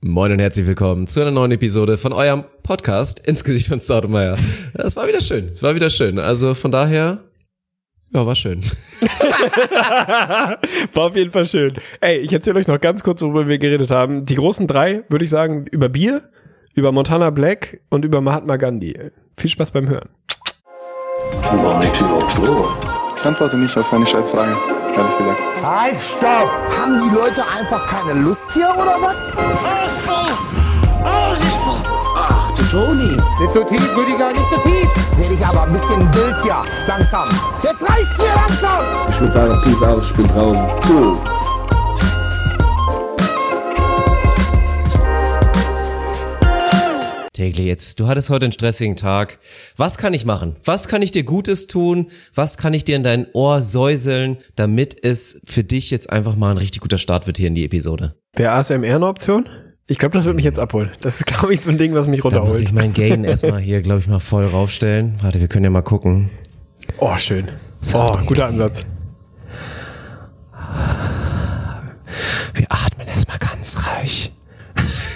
Moin und herzlich willkommen zu einer neuen Episode von eurem Podcast ins Gesicht von Staudemeyer. Es war wieder schön, es war wieder schön. Also von daher, ja, war schön. war auf jeden Fall schön. Ey, ich erzähle euch noch ganz kurz, worüber wir geredet haben. Die großen drei, würde ich sagen, über Bier, über Montana Black und über Mahatma Gandhi. Viel Spaß beim Hören. Ich antworte nicht auf seine Scheißfragen ehrlich gesagt. Halt, stopp! Haben die Leute einfach keine Lust hier oder was? Ausfall! Ausfall! Ach, du Toni. Nicht so tief, Rüdiger, nicht so tief. Werde ich aber ein bisschen wild hier. Langsam. Jetzt reicht's hier langsam! Ich würde sagen, Peace out, ich bin draußen. Cool. Tegli, jetzt, du hattest heute einen stressigen Tag. Was kann ich machen? Was kann ich dir Gutes tun? Was kann ich dir in dein Ohr säuseln, damit es für dich jetzt einfach mal ein richtig guter Start wird hier in die Episode? Wäre ASMR eine Option? Ich glaube, das wird mich jetzt abholen. Das ist, glaube ich, so ein Ding, was mich runterholt. Da muss ich mein Gain erstmal hier, glaube ich, mal voll raufstellen. Warte, wir können ja mal gucken. Oh, schön. Oh, guter Ansatz. Wir atmen erstmal ganz reich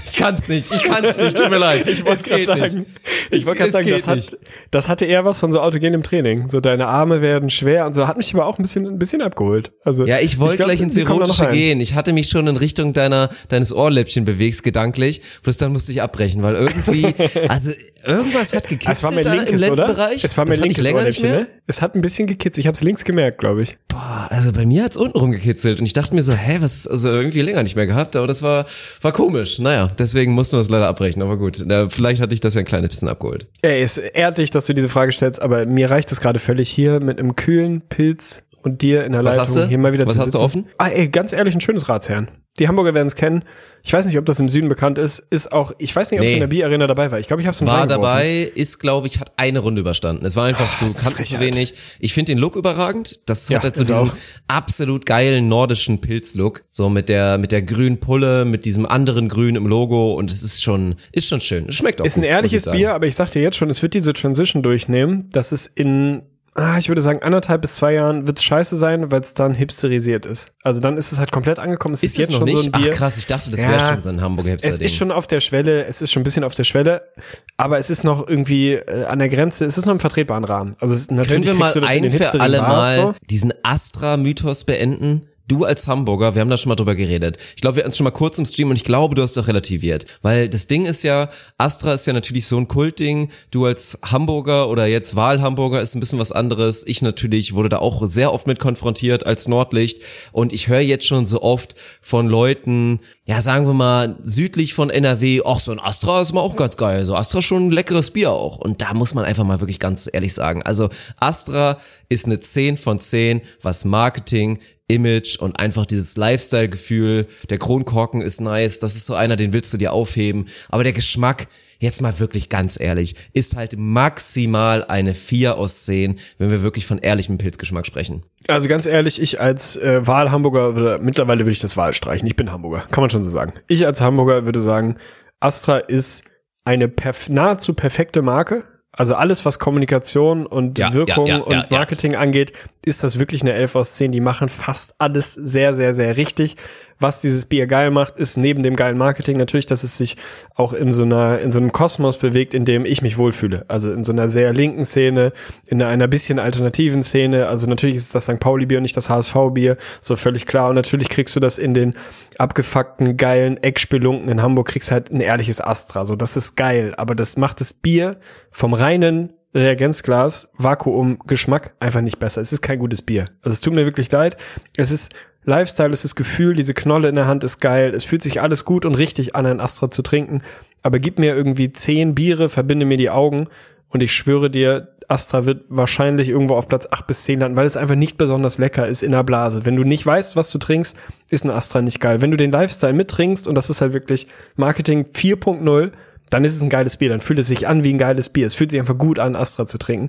ich kann's nicht, ich kann's nicht, tut mir leid. Ich wollte gerade sagen, ich wollte gerade sagen, das, hat, das hatte eher was von so autogenem Training. So deine Arme werden schwer und so. Hat mich aber auch ein bisschen, ein bisschen abgeholt. Also ja, ich wollte gleich ins Erotische gehen. Ich hatte mich schon in Richtung deiner deines Ohrläppchen bewegst gedanklich, bloß dann musste ich abbrechen, weil irgendwie, also irgendwas hat gekitzelt es war mein linkes, im Lendenbereich. Es war mein linkes Ohrläppchen, ne? Es hat ein bisschen gekitzelt. Ich habe es links gemerkt, glaube ich. Boah, also bei mir hat's unten rumgekitzelt und ich dachte mir so, hä, was, also irgendwie länger nicht mehr gehabt, aber das war war komisch. Naja, deswegen mussten wir es leider abbrechen, aber gut. Vielleicht hatte ich das ja ein kleines bisschen abgeholt. Ey, es ehrt dich, dass du diese Frage stellst, aber mir reicht es gerade völlig hier mit einem kühlen Pilz und dir in der Was Leitung hier mal wieder Was zu hast sitzen. du offen? Ah, ey, ganz ehrlich, ein schönes Ratsherrn. Die Hamburger werden es kennen. Ich weiß nicht, ob das im Süden bekannt ist. Ist auch, ich weiß nicht, ob es Nee. in der Bierarena dabei war. Ich glaube, ich habe es War dabei, ist, glaube ich, hat eine Runde überstanden. Es war einfach Ah, zu, kannten zu wenig. Ich finde den Look überragend. Das Ja, hat halt so diesen auch. absolut geilen nordischen Pilzlook. So mit der, mit der grünen Pulle, mit diesem anderen Grün im Logo. Und es ist schon, ist schon schön. Es schmeckt auch Ist ein gut, ehrliches ich sagen. Bier, aber ich sag dir jetzt schon, es wird diese Transition durchnehmen, dass es in, ah, ich würde sagen, anderthalb bis zwei Jahren wird es scheiße sein, weil es dann hipsterisiert ist. Also dann ist es halt komplett angekommen. Es ist, Ist es jetzt noch schon nicht? so ein Bier. Ach krass, ich dachte, das Ja. wäre schon so ein Hamburger Es Hipster-Ding. ist schon auf der Schwelle, es ist schon ein bisschen auf der Schwelle, aber es ist noch irgendwie äh, an der Grenze, es ist noch im vertretbaren Rahmen. Also es ist natürlich Können wir mal ein für alle Bars Mal so. diesen Astra-Mythos beenden? Du als Hamburger, wir haben da schon mal drüber geredet. Ich glaube, wir hatten es schon mal kurz im Stream und ich glaube, du hast doch relativiert. Weil das Ding ist ja, Astra ist ja natürlich so ein Kultding. Du als Hamburger oder jetzt Wahlhamburger ist ein bisschen was anderes. Ich natürlich wurde da auch sehr oft mit konfrontiert als Nordlicht. Und ich höre jetzt schon so oft von Leuten, ja, sagen wir mal, südlich von NRW, ach, so ein Astra ist mal auch ganz geil. So Astra ist schon ein leckeres Bier auch. Und da muss man einfach mal wirklich ganz ehrlich sagen. Also Astra ist eine 10 von 10, was Marketing, Image und einfach dieses Lifestyle-Gefühl. Der Kronkorken ist nice. Das ist so einer, den willst du dir aufheben. Aber der Geschmack, jetzt mal wirklich ganz ehrlich, ist halt maximal eine 4 aus 10, wenn wir wirklich von ehrlichem Pilzgeschmack sprechen. Also ganz ehrlich, ich als äh, Wahlhamburger, mittlerweile würde ich das Wahl streichen. Ich bin Hamburger, kann man schon so sagen. Ich als Hamburger würde sagen, Astra ist eine perf nahezu perfekte Marke. Also alles, was Kommunikation und Ja, Wirkung ja, ja, und. Marketing angeht, ist das wirklich eine 11 aus 10. Die machen fast alles sehr, sehr, sehr richtig. Was dieses Bier geil macht, ist neben dem geilen Marketing natürlich, dass es sich auch in so einer, in so einem Kosmos bewegt, in dem ich mich wohlfühle. Also in so einer sehr linken Szene, in einer bisschen alternativen Szene. Also natürlich ist das St. Pauli-Bier und nicht das HSV-Bier, so völlig klar. Und natürlich kriegst du das in den abgefuckten, geilen Eckspelunken in Hamburg, kriegst halt ein ehrliches Astra. So, das ist geil. Aber das macht das Bier vom reinen Reagenzglas, Vakuum, Geschmack einfach nicht besser. Es ist kein gutes Bier. Also es tut mir wirklich leid. Es ist Lifestyle, es ist Gefühl, diese Knolle in der Hand ist geil. Es fühlt sich alles gut und richtig an, ein Astra zu trinken. Aber gib mir irgendwie zehn Biere, verbinde mir die Augen und ich schwöre dir, Astra wird wahrscheinlich irgendwo auf Platz 8 bis 10 landen, weil es einfach nicht besonders lecker ist in der Blase. Wenn du nicht weißt, was du trinkst, ist ein Astra nicht geil. Wenn du den Lifestyle mittrinkst, und das ist halt wirklich Marketing 4.0, dann ist es ein geiles Bier, dann fühlt es sich an wie ein geiles Bier. Es fühlt sich einfach gut an, Astra zu trinken.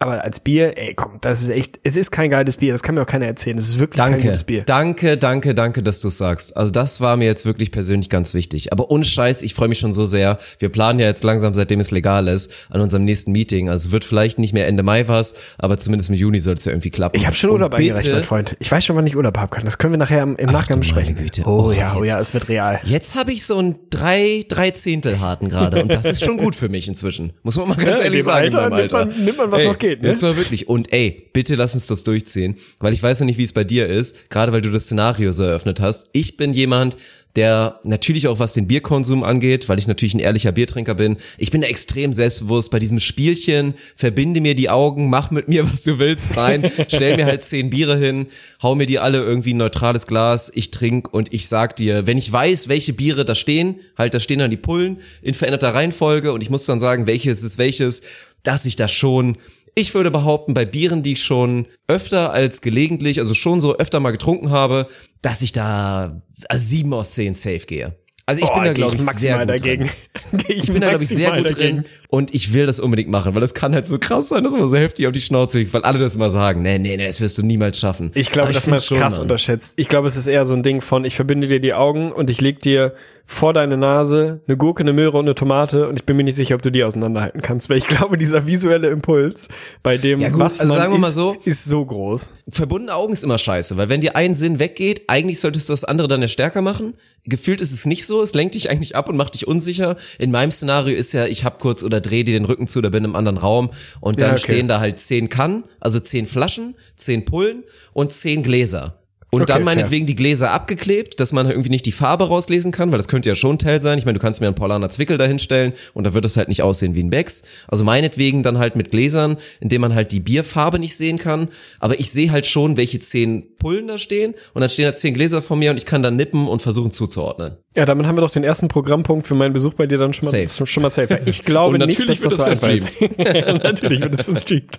Aber als Bier, ey, komm, das ist echt, es ist kein geiles Bier, das kann mir auch keiner erzählen. Das ist wirklich kein Danke, gutes Bier. danke, danke, danke, dass du sagst. Also das war mir jetzt wirklich persönlich ganz wichtig. Aber ohne Scheiß, ich freue mich schon so sehr. Wir planen ja jetzt langsam, seitdem es legal ist, an unserem nächsten Meeting. Also es wird vielleicht nicht mehr Ende Mai was, aber zumindest im Juni soll es ja irgendwie klappen. Ich habe schon Urlaub eingereicht, mein Freund. Ich weiß schon, wann ich Urlaub haben kann. Das können wir nachher im, im Nachgang besprechen. Oh, Oh, ja, oh jetzt- ja, es wird real. Jetzt habe ich so einen drei, drei Zehntel harten gerade und das ist schon gut für mich inzwischen. Muss man mal ganz Ja, ehrlich sagen. Alter meinem nimmt man- Alter. nimmt man, was ey, noch geht, ne? Jetzt mal wirklich. Und ey, bitte lass uns das durchziehen, weil ich weiß ja nicht, wie es bei dir ist, gerade weil du das Szenario so eröffnet hast. Ich bin jemand, der natürlich auch was den Bierkonsum angeht, weil ich natürlich ein ehrlicher Biertrinker bin. Ich bin extrem selbstbewusst bei diesem Spielchen, verbinde mir die Augen, mach mit mir, was du willst rein, stell mir halt zehn Biere hin, hau mir die alle irgendwie in ein neutrales Glas, ich trink und ich sag dir, wenn ich weiß, welche Biere da stehen, halt da stehen dann die Pullen in veränderter Reihenfolge und ich muss dann sagen, welches ist welches, dass ich da schon ich würde behaupten, bei Bieren, die ich schon öfter als gelegentlich, also schon so öfter mal getrunken habe, dass ich da also sieben aus zehn safe gehe. Also ich Boah, bin da, glaube ich, sehr maximal gut dagegen. drin. Geh Ich bin da, glaube ich, sehr gut dagegen. drin und ich will das unbedingt machen, weil das kann halt so krass sein, dass man so heftig auf die Schnauze kriegt, weil alle das immer sagen, nee, nee, nee, das wirst du niemals schaffen. Ich glaube, dass man es krass Mann. unterschätzt. Ich glaube, es ist eher so ein Ding von, ich verbinde dir die Augen und ich leg dir vor deine Nase eine Gurke, eine Möhre und eine Tomate und ich bin mir nicht sicher, ob du die auseinanderhalten kannst, weil ich glaube, dieser visuelle Impuls bei dem, Ja gut, was also man sagen wir mal isst, so. ist so groß. verbundene Augen ist immer scheiße, weil wenn dir ein Sinn weggeht, eigentlich solltest du das andere dann ja stärker machen. Gefühlt ist es nicht so, es lenkt dich eigentlich ab und macht dich unsicher. In meinem Szenario ist ja, ich hab kurz oder dreh dir den Rücken zu oder bin im anderen Raum und dann Ja, okay. stehen da halt zehn Kannen, also zehn Flaschen, zehn Pullen und zehn Gläser. Und Okay, dann fair. meinetwegen die Gläser abgeklebt, dass man irgendwie nicht die Farbe rauslesen kann, weil das könnte ja schon ein Teil sein. Ich meine, du kannst mir einen Paulaner Zwickel dahinstellen und da wird das halt nicht aussehen wie ein Becks. Also meinetwegen dann halt mit Gläsern, indem man halt die Bierfarbe nicht sehen kann. Aber ich sehe halt schon, welche zehn Pullen da stehen und dann stehen da zehn Gläser vor mir und ich kann dann nippen und versuchen zuzuordnen. Ja, damit haben wir doch den ersten Programmpunkt für meinen Besuch bei dir dann schon mal, Safe. schon mal safe. Ich glaube nicht, natürlich dass das so einfach ist. ja, natürlich wird es gestreamt.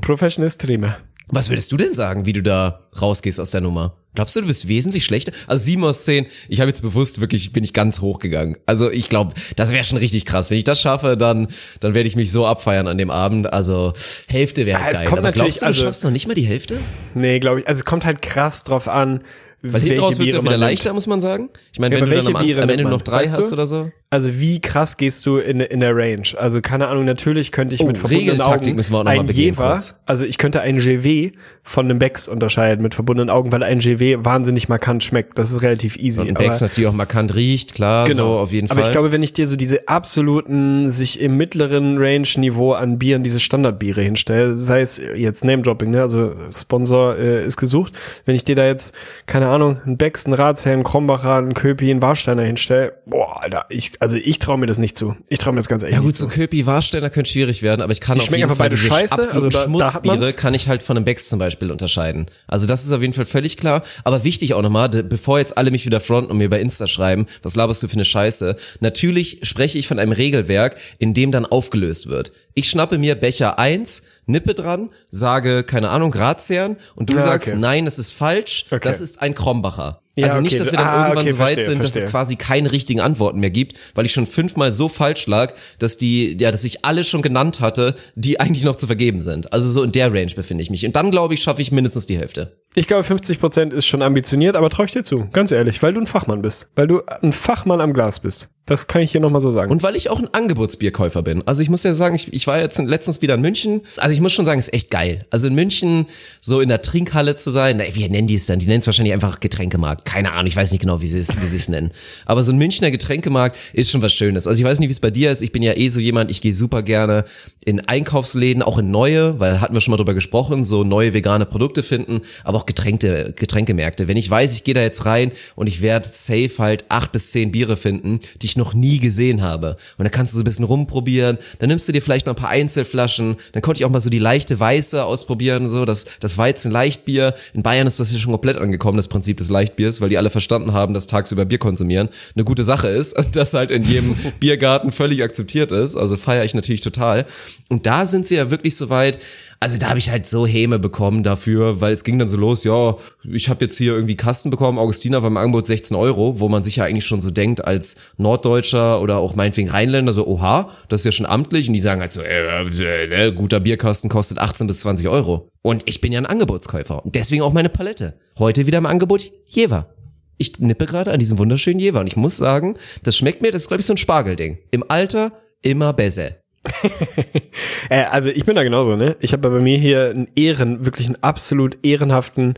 Professional Streamer. Was würdest du denn sagen, wie du da rausgehst aus der Nummer? Glaubst du, du bist wesentlich schlechter? Also sieben aus zehn. Ich habe jetzt bewusst wirklich, bin ich ganz hochgegangen. Also ich glaube, das wäre schon richtig krass. Wenn ich das schaffe, dann, dann werde ich mich so abfeiern an dem Abend. Also Hälfte wäre es geil. kommt Aber natürlich- glaubst du, du also- schaffst noch nicht mal die Hälfte? Nee, glaube ich. Also es kommt halt krass drauf an, Weil hinten raus wird es ja wieder leichter, muss man sagen. Ich meine, Ja, wenn du dann welche am, Anfang, am Ende noch drei hast du? oder so. Also wie krass gehst du in, in der Range? Also keine Ahnung, natürlich könnte ich Oh, mit verbundenen Augen müssen wir auch noch ein Jever, also ich könnte ein GW von einem Becks unterscheiden mit verbundenen Augen, weil ein GW wahnsinnig markant schmeckt. Das ist relativ easy. Und ein Becks natürlich auch markant riecht, klar, so auf jeden Genau. aber Fall. ich glaube, wenn ich dir so diese absoluten, sich im mittleren Range-Niveau an Bieren, diese Standardbiere hinstelle, sei es jetzt Name-Dropping, ne, also Sponsor äh, ist gesucht, wenn ich dir da jetzt, keine Ahnung, einen Becks, einen Ratsherrn, einen Krombacher, einen Köpi, einen Warsteiner hinstelle, boah, Alter, ich, also ich traue mir das nicht zu. Ich traue mir das ganz ehrlich Ja gut, so. Köpi Warsteller könnte schwierig werden, aber ich kann Die auf jeden einfach Fall beide diese scheiße, also da- da Schmutzbiere man's. kann ich halt von einem Becks zum Beispiel unterscheiden. Also das ist auf jeden Fall völlig klar. Aber wichtig auch nochmal, bevor jetzt alle mich wieder fronten und mir bei Insta schreiben, was laberst du für eine Scheiße? Natürlich spreche ich von einem Regelwerk, in dem dann aufgelöst wird. Ich schnappe mir Becher 1, nippe dran, sage, keine Ahnung, Grazern und du Ja, sagst, okay. nein, das ist falsch, Okay. das ist ein Krombacher. Ja, also okay. nicht, dass wir dann Ah, irgendwann okay, so weit verstehe, sind, dass es verstehe. quasi keine richtigen Antworten mehr gibt, weil ich schon fünfmal so falsch lag, dass die, ja, dass ich alle schon genannt hatte, die eigentlich noch zu vergeben sind. Also so in der Range befinde ich mich. Und dann glaube ich, schaffe ich mindestens die Hälfte. Ich glaube, 50% ist schon ambitioniert, aber traue ich dir zu. Ganz ehrlich, weil du ein Fachmann bist. Weil du ein Fachmann am Glas bist. Das kann ich hier nochmal so sagen. Und weil ich auch ein Angebotsbierkäufer bin. Also ich muss ja sagen, ich, ich war jetzt letztens wieder in München. Also ich muss schon sagen, es ist echt geil. Also in München so in der Trinkhalle zu sein, na, wie nennen die es dann? Die nennen es wahrscheinlich einfach Getränkemarkt. Keine Ahnung, ich weiß nicht genau, wie sie es, wie sie es nennen. Aber so ein Münchner Getränkemarkt ist schon was Schönes. Also ich weiß nicht, wie es bei dir ist. Ich bin ja eh so jemand, ich gehe super gerne in Einkaufsläden, auch in neue, weil hatten wir schon mal drüber gesprochen, so neue vegane Produkte finden, aber auch Getränke, Getränkemärkte. Wenn ich weiß, ich gehe da jetzt rein und ich werde safe halt acht bis zehn Biere finden, die ich noch nie gesehen habe. Und dann kannst du so ein bisschen rumprobieren, dann nimmst du dir vielleicht noch ein paar Einzelflaschen, dann konnte ich auch mal so die leichte Weiße ausprobieren, so das, das Weizen-Leichtbier. In Bayern ist das hier schon komplett angekommen, das Prinzip des Leichtbiers, weil die alle verstanden haben, dass tagsüber Bier konsumieren eine gute Sache ist und das halt in jedem Biergarten völlig akzeptiert ist. Also feiere ich natürlich total. Und da sind sie ja wirklich so weit, Also da habe ich halt so Häme bekommen dafür, weil es ging dann so los, ja, ich habe jetzt hier irgendwie Kasten bekommen, Augustiner war im Angebot 16 Euro, wo man sich ja eigentlich schon so denkt als Norddeutscher oder auch meinetwegen Rheinländer, so, oha, das ist ja schon amtlich und die sagen halt so, äh, äh, äh, guter Bierkasten kostet 18 bis 20 Euro. Und ich bin ja ein Angebotskäufer und deswegen auch meine Palette. Heute wieder im Angebot Jever. Ich nippe gerade an diesem wunderschönen Jever und ich muss sagen, das schmeckt mir, das ist glaube ich so ein Spargelding. Im Alter immer besser. Äh, also ich bin da genauso, ne? Ich habe bei mir hier einen Ehren, wirklich einen absolut ehrenhaften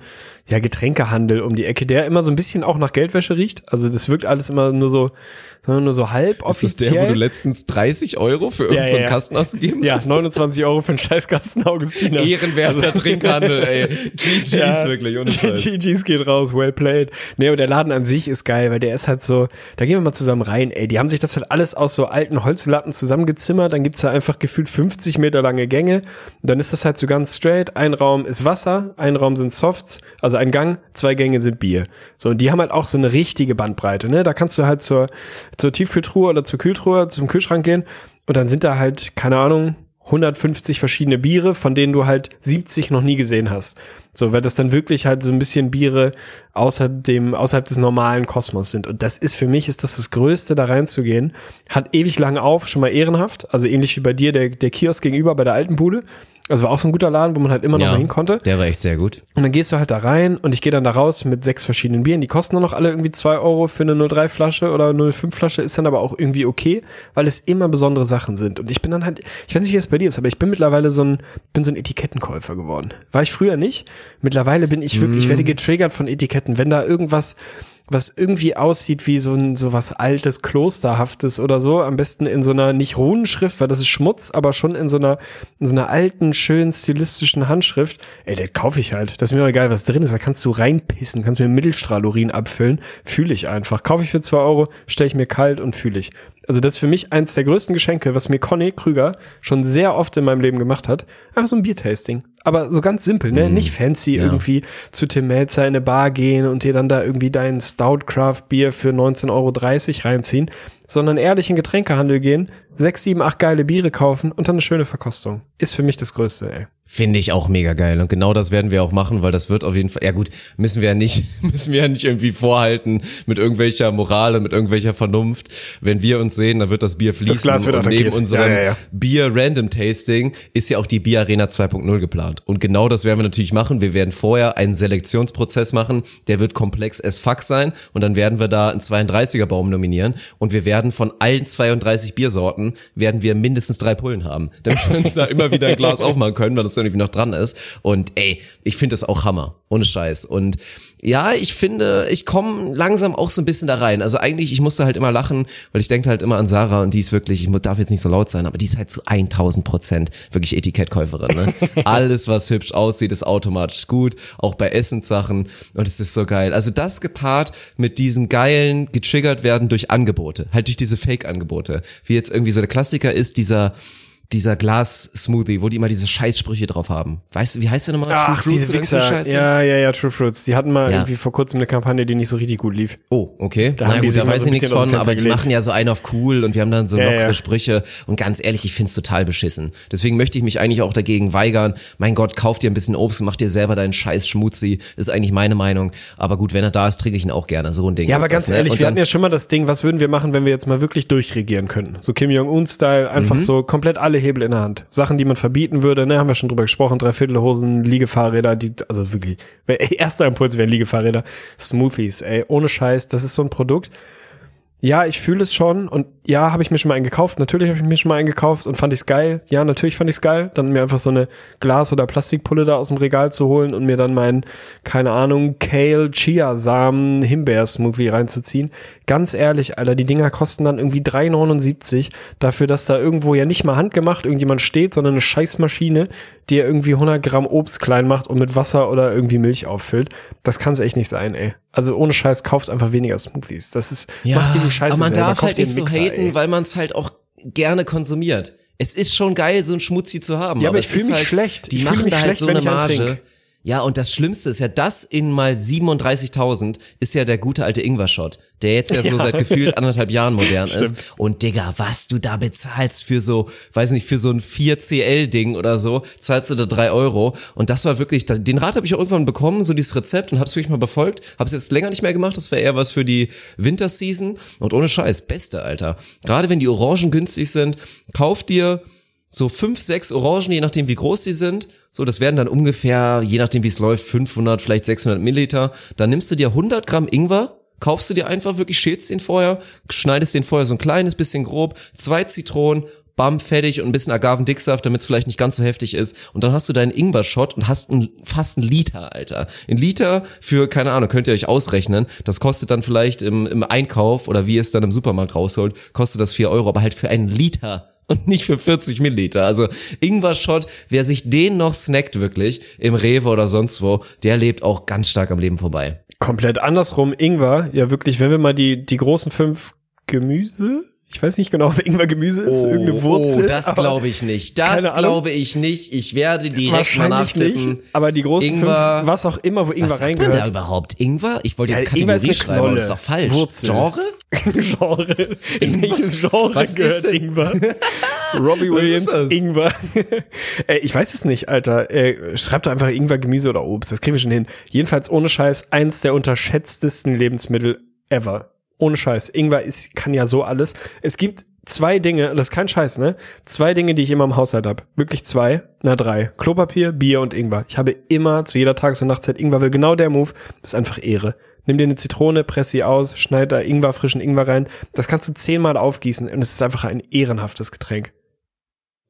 ja, Getränkehandel um die Ecke, der immer so ein bisschen auch nach Geldwäsche riecht. Also das wirkt alles immer nur so, nur so halb Ist das offiziell. der, wo du letztens 30 Euro für irgendeinen Ja, ja, ja. Kasten ausgegeben ja, hast? 29 Euro für einen Scheißkasten Augustiner. Ehrenwerter Trinkhandel, ey. GG's Ja, wirklich, ohne Scheiß. GG's geht raus, well played. Nee, aber der Laden an sich ist geil, weil der ist halt so, da gehen wir mal zusammen rein, ey. Die haben sich das halt alles aus so alten Holzlatten zusammengezimmert, dann gibt's da einfach gefühlt 50 Meter lange Gänge. Und dann ist das halt so ganz straight. Ein Raum ist Wasser, ein Raum sind Softs, also ein Gang, zwei Gänge sind Bier. So, und die haben halt auch so eine richtige Bandbreite, ne? Da kannst du halt zur, zur Tiefkühltruhe oder zur Kühltruhe, zum Kühlschrank gehen und dann sind da halt, keine Ahnung, 150 verschiedene Biere, von denen du halt 70 noch nie gesehen hast. So, weil das dann wirklich halt so ein bisschen Biere außer dem, außerhalb des normalen Kosmos sind. Und das ist für mich, ist das das Größte, da reinzugehen. Hat ewig lang auf, schon mal ehrenhaft. Also ähnlich wie bei dir, der, der Kiosk gegenüber bei der alten Bude. Also war auch so ein guter Laden, wo man halt immer noch mal hin konnte. der war echt sehr gut. Und dann gehst du halt da rein und ich gehe dann da raus mit sechs verschiedenen Bieren. Die kosten dann noch alle irgendwie zwei Euro für eine 03 Flasche oder 05 Flasche, ist dann aber auch irgendwie okay, weil es immer besondere Sachen sind. Und ich bin dann halt, ich weiß nicht, wie es bei dir ist, aber ich bin mittlerweile so ein, bin so ein Etikettenkäufer geworden. War ich früher nicht. Mittlerweile bin ich wirklich, ich werde getriggert von Etiketten. Wenn da irgendwas, was irgendwie aussieht wie so ein so was altes klosterhaftes oder so, am besten in so einer nicht Runenschrift, weil das ist Schmutz, aber schon in so einer in so einer alten schönen stilistischen Handschrift. Ey, das kaufe ich halt. Das ist mir egal, was drin ist. Da kannst du reinpissen, kannst mir Mittelstrahlurin abfüllen, fühle ich einfach. Kaufe ich für zwei Euro, stelle ich mir kalt und fühle ich. Also das ist für mich eins der größten Geschenke, was mir Conny Krüger schon sehr oft in meinem Leben gemacht hat. Einfach so ein Biertasting. Aber so ganz simpel, ne? Nicht fancy irgendwie zu Tim Melzer in eine Bar gehen und dir dann da irgendwie dein Stout Craft Bier für 19,30 Euro reinziehen, sondern ehrlich in Getränkehandel gehen, sechs, sieben, acht geile Biere kaufen und dann eine schöne Verkostung. Ist für mich das Größte, ey. Finde ich auch mega geil. Und genau das werden wir auch machen, weil das wird auf jeden Fall, ja gut, müssen wir ja nicht, müssen wir ja nicht irgendwie vorhalten mit irgendwelcher Moral und mit irgendwelcher Vernunft. Wenn wir uns sehen, dann wird das Bier fließen. Glas wird und neben attackiert. unserem Ja, ja, ja. Bier Random Tasting ist ja auch die Bier Arena 2.0 geplant. Und genau das werden wir natürlich machen. Wir werden vorher einen Selektionsprozess machen, der wird komplex as fuck sein. Und dann werden wir da einen 32er Baum nominieren. Und wir werden von allen 32 Biersorten, werden wir mindestens drei Pullen haben. Damit wir uns da immer wieder ein Glas aufmachen können, weil das irgendwie noch dran ist. Und ey, ich finde das auch Hammer. Ohne Scheiß. Und ja, ich finde, ich komme langsam auch so ein bisschen da rein. Also eigentlich, ich musste halt immer lachen, weil ich denke halt immer an Sarah und die ist wirklich, ich darf jetzt nicht so laut sein, aber die ist halt zu 1000 Prozent wirklich Etikettkäuferin. Ne? Alles, was hübsch aussieht, ist automatisch gut, auch bei Essenssachen und es ist so geil. Also das gepaart mit diesen geilen, getriggert werden durch Angebote, halt durch diese Fake-Angebote. Wie jetzt irgendwie so der Klassiker ist, dieser dieser Glas-Smoothie, wo die immer diese Scheißsprüche drauf haben. Weißt du, wie heißt der nochmal? Ach, so eine Wichser. Scheiße? Ja, ja, ja, True Fruits. Die hatten mal Ja. irgendwie vor kurzem eine Kampagne, die nicht so richtig gut lief. Oh, okay. Da Na gut, da weiß ich nichts von, aber Fenster die gelegt. machen ja so einen auf cool und wir haben dann so lockere ja. Sprüche und ganz ehrlich, ich find's total beschissen. Deswegen möchte ich mich eigentlich auch dagegen weigern. Mein Gott, kauf dir ein bisschen Obst und mach dir selber deinen scheiß Schmutzi. Ist eigentlich meine Meinung. Aber gut, wenn er da ist, trinke ich ihn auch gerne. So ein Ding Ja, aber ganz das, ne? ehrlich, Und wir hatten ja schon mal das Ding, was würden wir machen, wenn wir jetzt mal wirklich durchregieren könnten? So Kim Jong-un-Style, Mhm. einfach so komplett alle Hebel in der Hand. Sachen, die man verbieten würde, ne, haben wir schon drüber gesprochen, Dreiviertelhosen, Liegefahrräder, die, also wirklich, erster Impuls wären Liegefahrräder, Smoothies, ey, ohne Scheiß, das ist so ein Produkt. Ja, ich fühle es schon und ja, habe ich mir schon mal einen gekauft. Natürlich habe ich mir schon mal einen gekauft und fand ich's geil. Ja, natürlich fand ich's geil, dann mir einfach so eine Glas- oder Plastikpulle da aus dem Regal zu holen und mir dann meinen, keine Ahnung, Kale, Chiasamen, Himbeer-Smoothie reinzuziehen. Ganz ehrlich, Alter, die Dinger kosten dann irgendwie 3,79 dafür, dass da irgendwo ja nicht mal handgemacht irgendjemand steht, sondern eine Scheißmaschine, die ja irgendwie 100 Gramm Obst klein macht und mit Wasser oder irgendwie Milch auffüllt. Das kann's echt nicht sein, ey. Also ohne Scheiß, kauft einfach weniger Smoothies. Das ist, macht dir die Scheiße aber man selber, darf kauft halt nicht so ey. weil man es halt auch gerne konsumiert. Es ist schon geil, so ein Schmutzi zu haben. Ja, aber ich es fühl ist mich halt, schlecht. Die Ich machen mich da halt schlecht, so wenn eine ich einen Marge. trink. Ja, und das Schlimmste ist ja, das in mal 37.000 ist ja der gute alte Ingwer-Shot, der jetzt ja so Ja. seit gefühlt anderthalb Jahren modern ist. Und Digga, was du da bezahlst für so, weiß nicht, für so ein 4CL-Ding oder so, zahlst du da drei Euro. Und das war wirklich, den Rat habe ich auch irgendwann bekommen, so dieses Rezept und hab's wirklich mal befolgt. Hab's jetzt länger nicht mehr gemacht, das wäre eher was für die Winterseason. Und ohne Scheiß, beste, Alter. Gerade wenn die Orangen günstig sind, kauf dir so fünf, sechs Orangen, je nachdem wie groß die sind. So, das werden dann ungefähr, je nachdem wie es läuft, 500, vielleicht 600 Milliliter. Dann nimmst du dir 100 Gramm Ingwer, kaufst du dir einfach wirklich, schälst den vorher, schneidest den vorher so ein kleines bisschen grob, zwei Zitronen, bam, fertig und ein bisschen Agavendicksaft, damit es vielleicht nicht ganz so heftig ist. Und dann hast du deinen Ingwer-Shot und hast einen, fast einen Liter, Alter. Ein Liter für, keine Ahnung, könnt ihr euch ausrechnen. Das kostet dann vielleicht im, im Einkauf oder wie ihr es dann im Supermarkt rausholt, kostet das vier Euro, aber halt für einen Liter und nicht für 40 Milliliter. Also Ingwer-Shot, wer sich den noch snackt wirklich im Rewe oder sonst wo, der lebt auch ganz stark am Leben vorbei. Komplett andersrum. Ingwer, ja wirklich, wenn wir mal die, die großen fünf Gemüse, ich weiß nicht genau, ob Ingwer Gemüse ist, irgendeine Wurzel. oh, das aber glaube ich nicht. Das glaube ich nicht. Ich werde direkt mal nachtippen. nicht, aber die großen Ingwer- fünf, was auch immer, wo Ingwer Was sagt man da reingehört. überhaupt? Ingwer? Ich wollte Ja, jetzt ist Kategorie schreiben, aber Knolle. das ist doch falsch. Wurzel. Genre? Genre. In welches Genre Was gehört Ingwer? Robbie Was Williams? Ingwer. äh, ich weiß es nicht, Alter. Äh, schreibt doch einfach Ingwer, Gemüse oder Obst. Das kriegen wir schon hin. Jedenfalls ohne Scheiß eins der unterschätztesten Lebensmittel ever. Ohne Scheiß. Ingwer ist, kann ja so alles. Es gibt zwei Dinge, das ist kein Scheiß, ne? Zwei Dinge, die ich immer im Haushalt hab. Wirklich zwei, na drei. Klopapier, Bier und Ingwer. Ich habe immer zu jeder Tages- und Nachtzeit Ingwer, weil genau der Move das ist einfach Ehre. Nimm dir eine Zitrone, press sie aus, schneid da Ingwer, frischen Ingwer rein. Das kannst du zehnmal aufgießen und es ist einfach ein ehrenhaftes Getränk.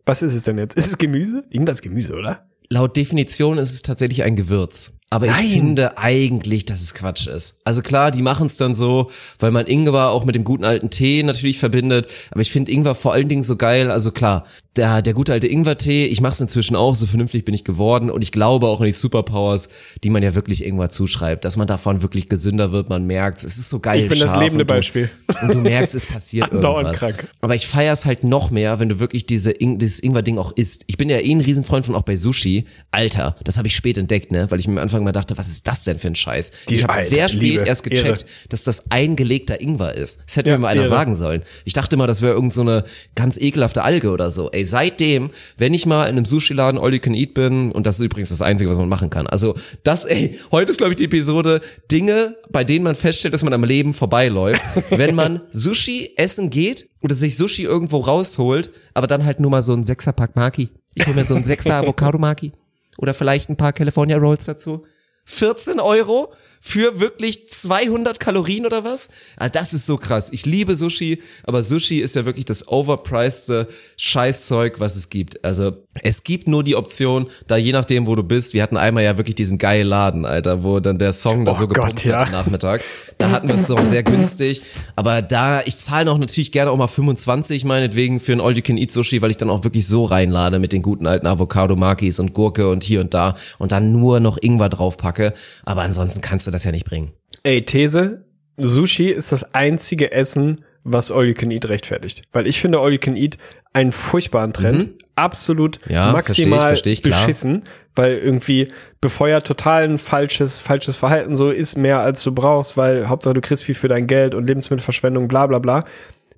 Was ist es denn jetzt? Ist es Gemüse? Ingwer ist Gemüse, oder? Laut Definition ist es tatsächlich ein Gewürz. Aber Nein. ich finde eigentlich, dass es Quatsch ist. Also klar, die machen es dann so, weil man Ingwer auch mit dem guten alten Tee natürlich verbindet. Aber ich finde Ingwer vor allen Dingen so geil. Also klar, der, der gute alte Ingwer-Tee, ich mache es inzwischen auch, so vernünftig bin ich geworden. Und ich glaube auch an die Superpowers, die man ja wirklich Ingwer zuschreibt. Dass man davon wirklich gesünder wird, man merkt Es ist so geil Ich bin das lebende und du, Beispiel. Und du merkst, es passiert irgendwas. krank. Aber ich feier's halt noch mehr, wenn du wirklich diese In dieses Ingwer-Ding auch isst. Ich bin ja eh ein Riesenfreund von auch bei Sushi. Alter, das habe ich spät entdeckt, ne? Weil ich mir am Anfang mal dachte, was ist das denn für ein Scheiß? Die- ich habe sehr spät Liebe, erst gecheckt, Ehre. dass das eingelegter Ingwer ist. Das hätte Ja, mir mal einer Ehre. sagen sollen. Ich dachte mal, das wäre irgend so eine ganz ekelhafte Alge oder so. Ey, seitdem, wenn ich mal in einem Sushi-Laden All You Can Eat bin, und das ist übrigens das Einzige, was man machen kann. Also das, ey, heute ist, glaube ich, die Episode Dinge, bei denen man feststellt, dass man am Leben vorbeiläuft. wenn man Sushi essen geht oder sich Sushi irgendwo rausholt, aber dann halt nur mal so ein Sechserpack Maki. Ich hole mir so ein Sechser Avocado Maki. Oder vielleicht ein paar California Rolls dazu. 14 Euro für wirklich 200 Kalorien oder was? Ah, das ist so krass. Ich liebe Sushi, aber Sushi ist ja wirklich das overpriced Scheißzeug, was es gibt. Also es gibt nur die Option, da je nachdem, wo du bist. Wir hatten einmal ja wirklich diesen geilen Laden, Alter, wo dann der Song da Oh so Gott, gepumpt ja. hat am Nachmittag. Da hatten wir es so sehr günstig. Aber da, ich zahle noch natürlich gerne auch mal 25 meinetwegen für ein All-You-Can-Eat-Sushi, weil ich dann auch wirklich so reinlade mit den guten alten Avocado-Makis und Gurke und hier und da und dann nur noch Ingwer draufpacke. Aber ansonsten kannst du das ja nicht bringen. Ey, These, Sushi ist das einzige Essen, was All You Can Eat rechtfertigt. Weil ich finde All You Can Eat einen furchtbaren Trend. Absolut Mhm. Ja, maximal versteh ich, versteh ich, klar. beschissen. Weil irgendwie befeuert total ein falsches, falsches Verhalten. So ist mehr als du brauchst, weil Hauptsache du kriegst viel für dein Geld und Lebensmittelverschwendung, bla bla bla.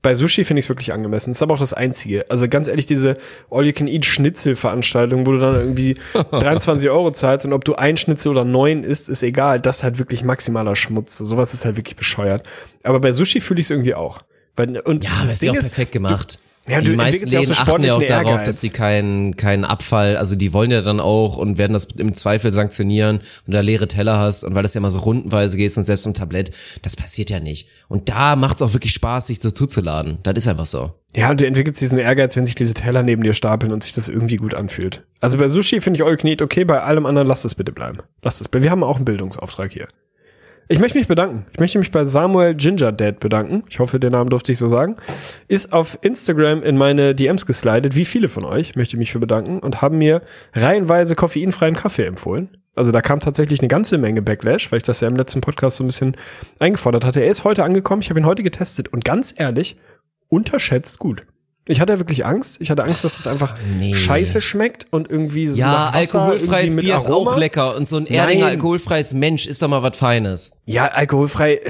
Bei Sushi finde ich es wirklich angemessen. Das ist aber auch das Einzige. Also ganz ehrlich, diese All-You-Can-Eat-Schnitzel-Veranstaltung, wo du dann irgendwie 23 Euro zahlst und ob du ein Schnitzel oder neun isst, ist egal. Das ist halt wirklich maximaler Schmutz. Sowas ist halt wirklich bescheuert. Aber bei Sushi fühle ich es irgendwie auch. Weil, und Ja, das ist ja auch perfekt gemacht. Ja, die du meisten ja Läden so achten ja auch darauf, Ehrgeiz. dass sie keinen keinen Abfall, also die wollen ja dann auch und werden das im Zweifel sanktionieren, wenn du da leere Teller hast und weil das ja mal so rundenweise gehst und selbst im Tablett, das passiert ja nicht. Und da macht's auch wirklich Spaß, sich so zuzuladen. Das ist einfach so. Ja, und du entwickelst diesen Ehrgeiz, wenn sich diese Teller neben dir stapeln und sich das irgendwie gut anfühlt. Also bei Sushi finde ich All okay, bei allem anderen lasst es bitte bleiben. Lasst es. Wir haben auch einen Bildungsauftrag hier. Ich möchte mich bedanken. Ich möchte mich bei Samuel Ginger Dad bedanken. Ich hoffe, den Namen durfte ich so sagen. Ist auf Instagram in meine DMs geslidet, wie viele von euch, möchte ich mich für bedanken, und haben mir reihenweise koffeinfreien Kaffee empfohlen. Also da kam tatsächlich eine ganze Menge Backlash, weil ich das ja im letzten Podcast so ein bisschen eingefordert hatte. Er ist heute angekommen, ich habe ihn heute getestet und ganz ehrlich, unterschätzt gut. Ich hatte wirklich Angst. Ich hatte Angst, dass es einfach Nee. scheiße schmeckt und irgendwie so Ja, Wasser alkoholfreies Bier ist auch lecker und so ein Erdinger Nein. alkoholfreies Mensch ist doch mal was Feines. Ja, alkoholfrei.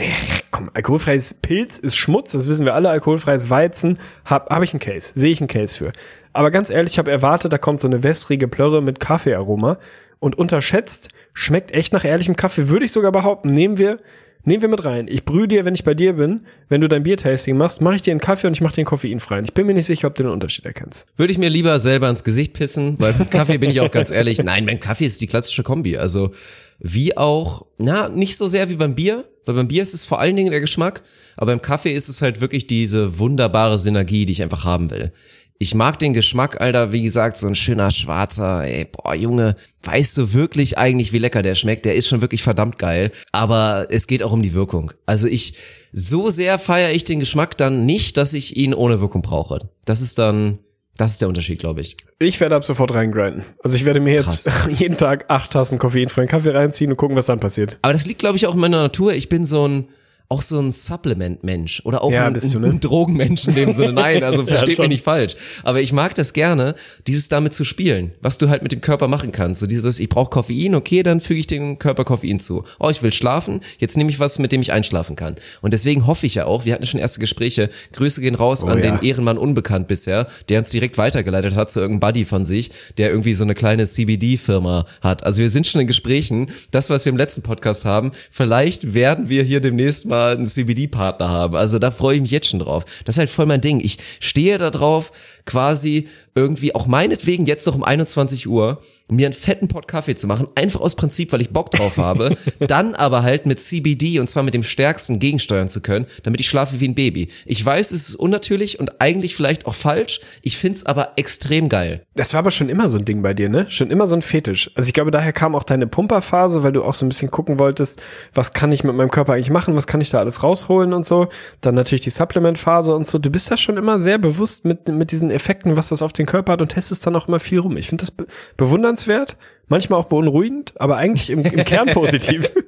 Komm, alkoholfreies Pilz ist Schmutz, das wissen wir alle. Alkoholfreies Weizen hab habe ich einen Case, sehe ich einen Case für. Aber ganz ehrlich, ich habe erwartet, da kommt so eine wässrige Plörre mit Kaffeearoma und unterschätzt schmeckt echt nach ehrlichem Kaffee. Würde ich sogar behaupten. Nehmen wir Nehmen wir mit rein. Ich brühe dir, wenn ich bei dir bin, wenn du dein Biertasting machst, mache ich dir einen Kaffee und ich mache einen koffeinfreien. Ich bin mir nicht sicher, ob du den Unterschied erkennst. Würde ich mir lieber selber ins Gesicht pissen, weil mit Kaffee bin ich auch ganz ehrlich. Nein, mein Kaffee ist die klassische Kombi. Also wie auch, na, nicht so sehr wie beim Bier, weil beim Bier ist es vor allen Dingen der Geschmack, aber beim Kaffee ist es halt wirklich diese wunderbare Synergie, die ich einfach haben will. Ich mag den Geschmack, Alter, wie gesagt, so ein schöner schwarzer, ey, boah, Junge, weißt du wirklich eigentlich, wie lecker der schmeckt? Der ist schon wirklich verdammt geil, aber es geht auch um die Wirkung. Also ich, so sehr feiere ich den Geschmack dann nicht, dass ich ihn ohne Wirkung brauche. Das ist dann, das ist der Unterschied, glaube ich. Ich werde ab sofort reingrinden. Also ich werde mir jetzt jeden Tag acht Tassen koffeinfreien Kaffee reinziehen und gucken, was dann passiert. Aber das liegt, glaube ich, auch in meiner Natur. Ich bin so ein auch so ein Supplement-Mensch oder auch Ja, ein, ein, ne? ein Drogenmensch in dem Sinne. Nein, also Ja, versteht schon. mich nicht falsch. Aber ich mag das gerne, dieses damit zu spielen, was du halt mit dem Körper machen kannst. So dieses, ich brauche Koffein, okay, dann füge ich dem Körper Koffein zu. Oh, ich will schlafen, jetzt nehme ich was, mit dem ich einschlafen kann. Und deswegen hoffe ich ja auch, wir hatten schon erste Gespräche, Grüße gehen raus an Oh ja. den Ehrenmann unbekannt bisher, der uns direkt weitergeleitet hat zu irgendeinem Buddy von sich, der irgendwie so eine kleine CBD-Firma hat. Also wir sind schon in Gesprächen, das, was wir im letzten Podcast haben, vielleicht werden wir hier demnächst mal einen CBD-Partner haben. Also da freue ich mich jetzt schon drauf. Das ist halt voll mein Ding. Ich stehe da drauf, quasi irgendwie auch meinetwegen jetzt noch um 21 Uhr mir einen fetten Pot Kaffee zu machen, einfach aus Prinzip, weil ich Bock drauf habe, dann aber halt mit CBD und zwar mit dem stärksten gegensteuern zu können, damit ich schlafe wie ein Baby. Ich weiß, es ist unnatürlich und eigentlich vielleicht auch falsch, ich find's aber extrem geil. Das war aber schon immer so ein Ding bei dir, ne? Schon immer so ein Fetisch. Also ich glaube, daher kam auch deine Pumperphase, weil du auch so ein bisschen gucken wolltest, was kann ich mit meinem Körper eigentlich machen, was kann ich da alles rausholen und so. Dann natürlich die Supplementphase und so. Du bist da schon immer sehr bewusst mit, mit diesen Effekten, was das auf den Körper hat und testest dann auch immer viel rum. Ich finde das be bewundernswert, Wiedererkennungswert manchmal auch beunruhigend, aber eigentlich im, im Kern positiv.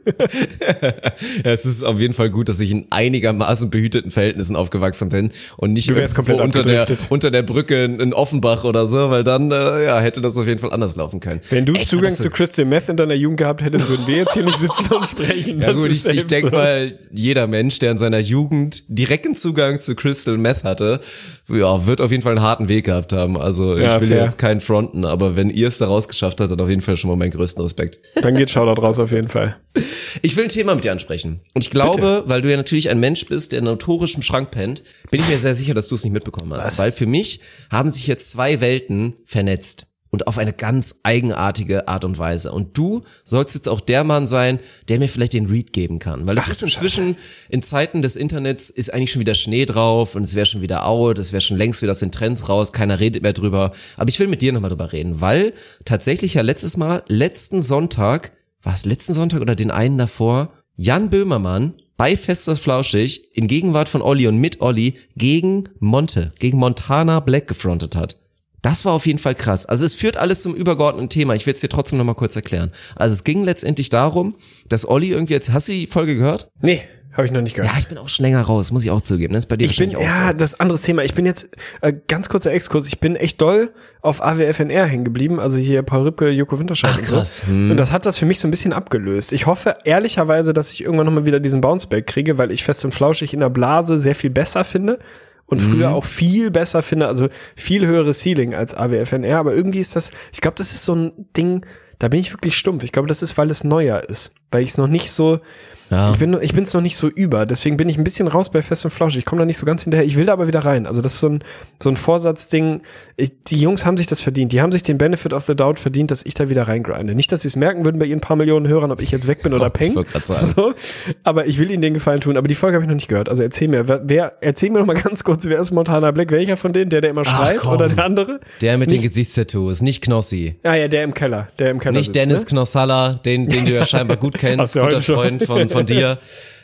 Ja, es ist auf jeden Fall gut, dass ich in einigermaßen behüteten Verhältnissen aufgewachsen bin und nicht irgendwo unter der, unter der Brücke in, Offenbach oder so, weil dann äh, ja, hätte das auf jeden Fall anders laufen können. Wenn du fand Zugang zu Crystal Meth in deiner Jugend gehabt hättest, würden wir jetzt hier nicht sitzen und sprechen. Ja gut, ich, ich denke so. mal, jeder Mensch, der in seiner Jugend direkten Zugang zu Crystal Meth hatte, ja, wird auf jeden Fall einen harten Weg gehabt haben. Also ich Ja, will fair. jetzt keinen fronten, aber wenn ihr es da rausgeschafft habt, dann auf jeden Fall schon mal meinen größten Respekt. Dann geht Shoutout raus auf jeden Fall. Ich will ein Thema mit dir ansprechen. Und ich glaube, weil du ja natürlich ein Mensch bist, der notorisch im Schrank pennt, bin ich mir sehr sicher, dass du es nicht mitbekommen hast. Weil für mich haben sich jetzt zwei Welten vernetzt. Und auf eine ganz eigenartige Art und Weise. Und du sollst jetzt auch der Mann sein, der mir vielleicht den Read geben kann. Weil es ist inzwischen, in Zeiten des Internets, ist eigentlich schon wieder Schnee drauf und es wäre schon wieder out, es wäre schon längst wieder aus den Trends raus, keiner redet mehr drüber. Aber ich will mit dir nochmal drüber reden, weil tatsächlich ja letztes Mal, letzten Sonntag, war es letzten Sonntag oder den einen davor, Jan Böhmermann bei Fest und Flauschig in Gegenwart von Olli und mit Olli gegen Monte, gegen Montana Black gefrontet hat. Das war auf jeden Fall krass. Also es führt alles zum übergeordneten Thema. Ich will es dir trotzdem nochmal kurz erklären. Also es ging letztendlich darum, dass Olli irgendwie jetzt, hast du die Folge gehört? Nee, habe ich noch nicht gehört. Ja, ich bin auch schon länger raus, muss ich auch zugeben. Das ist bei dir Ich bin, auch ja, so. das andere Thema. Ich bin jetzt, äh, ganz kurzer Exkurs, ich bin echt doll auf AWFNR hängen geblieben, also hier Paul Rübke, Joko Winterscheid Ach, und so. krass. Hm. Und das hat das für mich so ein bisschen abgelöst. Ich hoffe ehrlicherweise, dass ich irgendwann nochmal wieder diesen Bounceback kriege, weil ich fest und flauschig in der Blase sehr viel besser finde und Mhm. früher auch viel besser finde, also viel höheres Ceiling als AWFNR, aber irgendwie ist das, ich glaube, das ist so ein Ding, da bin ich wirklich stumpf. Ich glaube, das ist, weil es neuer ist, weil ich es noch nicht so, Ja. ich bin ich bin's noch nicht so über, deswegen bin ich ein bisschen raus bei Fest und Flausch. Ich komme da nicht so ganz hinterher. Ich will da aber wieder rein. Also das ist so ein so ein Vorsatzding. Ich, die Jungs haben sich das verdient. Die haben sich den Benefit of the Doubt verdient, dass ich da wieder reingrinde. Nicht, dass sie es merken würden bei ihren paar Millionen Hörern, ob ich jetzt weg bin oder Oh, peng. So, aber ich will ihnen den Gefallen tun. Aber die Folge habe ich noch nicht gehört. Also erzähl mir, wer, erzähl mir noch mal ganz kurz, wer ist Montana Black? Welcher von denen? Der, der immer schreit oder der andere? Der mit den Nicht- Gesichtstattoos, nicht Knossi. Ah ja, der im Keller. Der im Keller Nicht sitzt, Dennis ne? Knossalla, den, den du ja scheinbar gut kennst, guter schon. Freund von, von dir.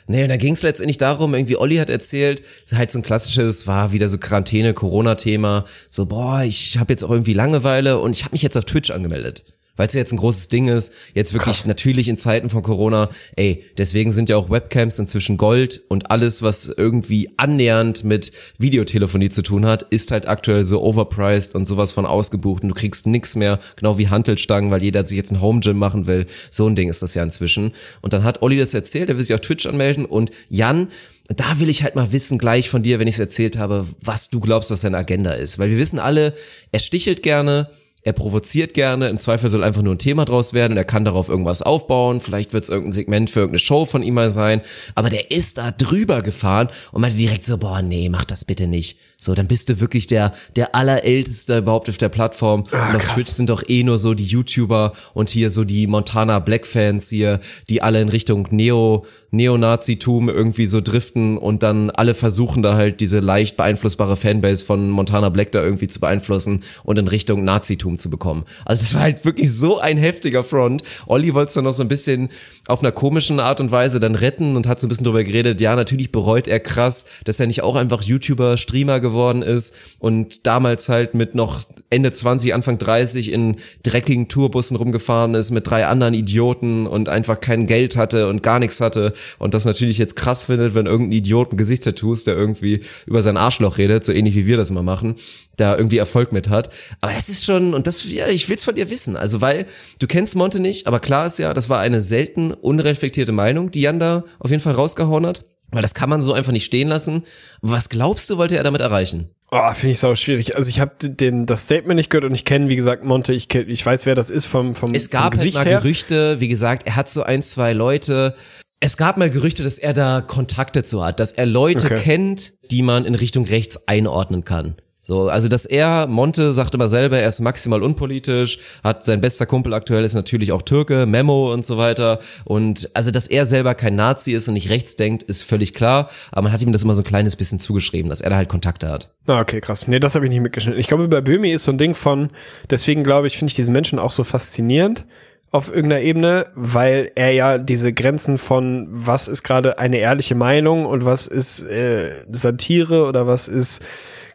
Nee, und da ging es letztendlich darum, irgendwie Olli hat erzählt, halt so ein klassisches, war wieder so Quarantäne, Corona-Thema, so boah, ich habe jetzt auch irgendwie Langeweile und ich habe mich jetzt auf Twitch angemeldet. Weil es ja jetzt ein großes Ding ist, jetzt wirklich natürlich in Zeiten von Corona, ey, deswegen sind ja auch Webcams inzwischen Gold und alles, was irgendwie annähernd mit Videotelefonie zu tun hat, ist halt aktuell so overpriced und sowas von ausgebucht und du kriegst nix mehr, genau wie Hantelstangen, weil jeder sich jetzt ein Home Gym machen will. So ein Ding ist das ja inzwischen. Und dann hat Olli das erzählt, er will sich auf Twitch anmelden und Jan, da will ich halt mal wissen gleich von dir, wenn ich es erzählt habe, was du glaubst, was seine Agenda ist. Weil wir wissen alle, er stichelt gerne, er provoziert gerne, im Zweifel soll einfach nur ein Thema draus werden er kann darauf irgendwas aufbauen, vielleicht wird es irgendein Segment für irgendeine Show von ihm mal sein, aber der ist da drüber gefahren und meinte direkt so, boah, nee, mach das bitte nicht. So, dann bist du wirklich der, der allerälteste überhaupt auf der Plattform. Ah, und auf krass. Twitch sind doch eh nur so die YouTuber und hier so die Montana Black Fans hier, die alle in Richtung Neo, Neonazitum irgendwie so driften und dann alle versuchen da halt diese leicht beeinflussbare Fanbase von Montana Black da irgendwie zu beeinflussen und in Richtung Nazitum zu bekommen. Also das war halt wirklich so ein heftiger Front. Olli wollte es dann noch so ein bisschen auf einer komischen Art und Weise dann retten und hat so ein bisschen drüber geredet, ja, natürlich bereut er krass, dass er nicht auch einfach YouTuber, Streamer geworden ist und damals halt mit noch Ende 20, Anfang 30 in dreckigen Tourbussen rumgefahren ist mit drei anderen Idioten und einfach kein Geld hatte und gar nichts hatte und das natürlich jetzt krass findet, wenn irgendein Idiot mit Gesichtstattoos, der irgendwie über sein Arschloch redet, so ähnlich wie wir das mal machen, da irgendwie Erfolg mit hat. Aber das ist schon, und das, ja, ich will's von dir wissen. Also, weil du kennst Monte nicht, aber klar ist ja, das war eine selten unreflektierte Meinung, die Jan da auf jeden Fall rausgehauen hat. Weil das kann man so einfach nicht stehen lassen. Was glaubst du, wollte er damit erreichen? Oh, finde ich sau schwierig. Also ich habe den das Statement nicht gehört und ich kenne, wie gesagt, Monte, ich, kenn, ich weiß, wer das ist vom, vom, Es vom gab halt Gesicht mal her. Gerüchte, wie gesagt, er hat so ein, zwei Leute. Es gab mal Gerüchte, dass er da Kontakte zu hat, dass er Leute Okay. kennt, die man in Richtung rechts einordnen kann. So, also dass er, Monte sagt immer selber, er ist maximal unpolitisch, hat sein bester Kumpel aktuell ist natürlich auch Türke, Memo und so weiter. Und also, dass er selber kein Nazi ist und nicht rechts denkt, ist völlig klar. Aber man hat ihm das immer so ein kleines bisschen zugeschrieben, dass er da halt Kontakte hat. Ah, okay, krass. Nee, das habe ich nicht mitgeschnitten. Ich glaube, bei Böhmi ist so ein Ding von, deswegen glaube ich, finde ich diesen Menschen auch so faszinierend auf irgendeiner Ebene, weil er ja diese Grenzen von was ist gerade eine ehrliche Meinung und was ist äh, Satire oder was ist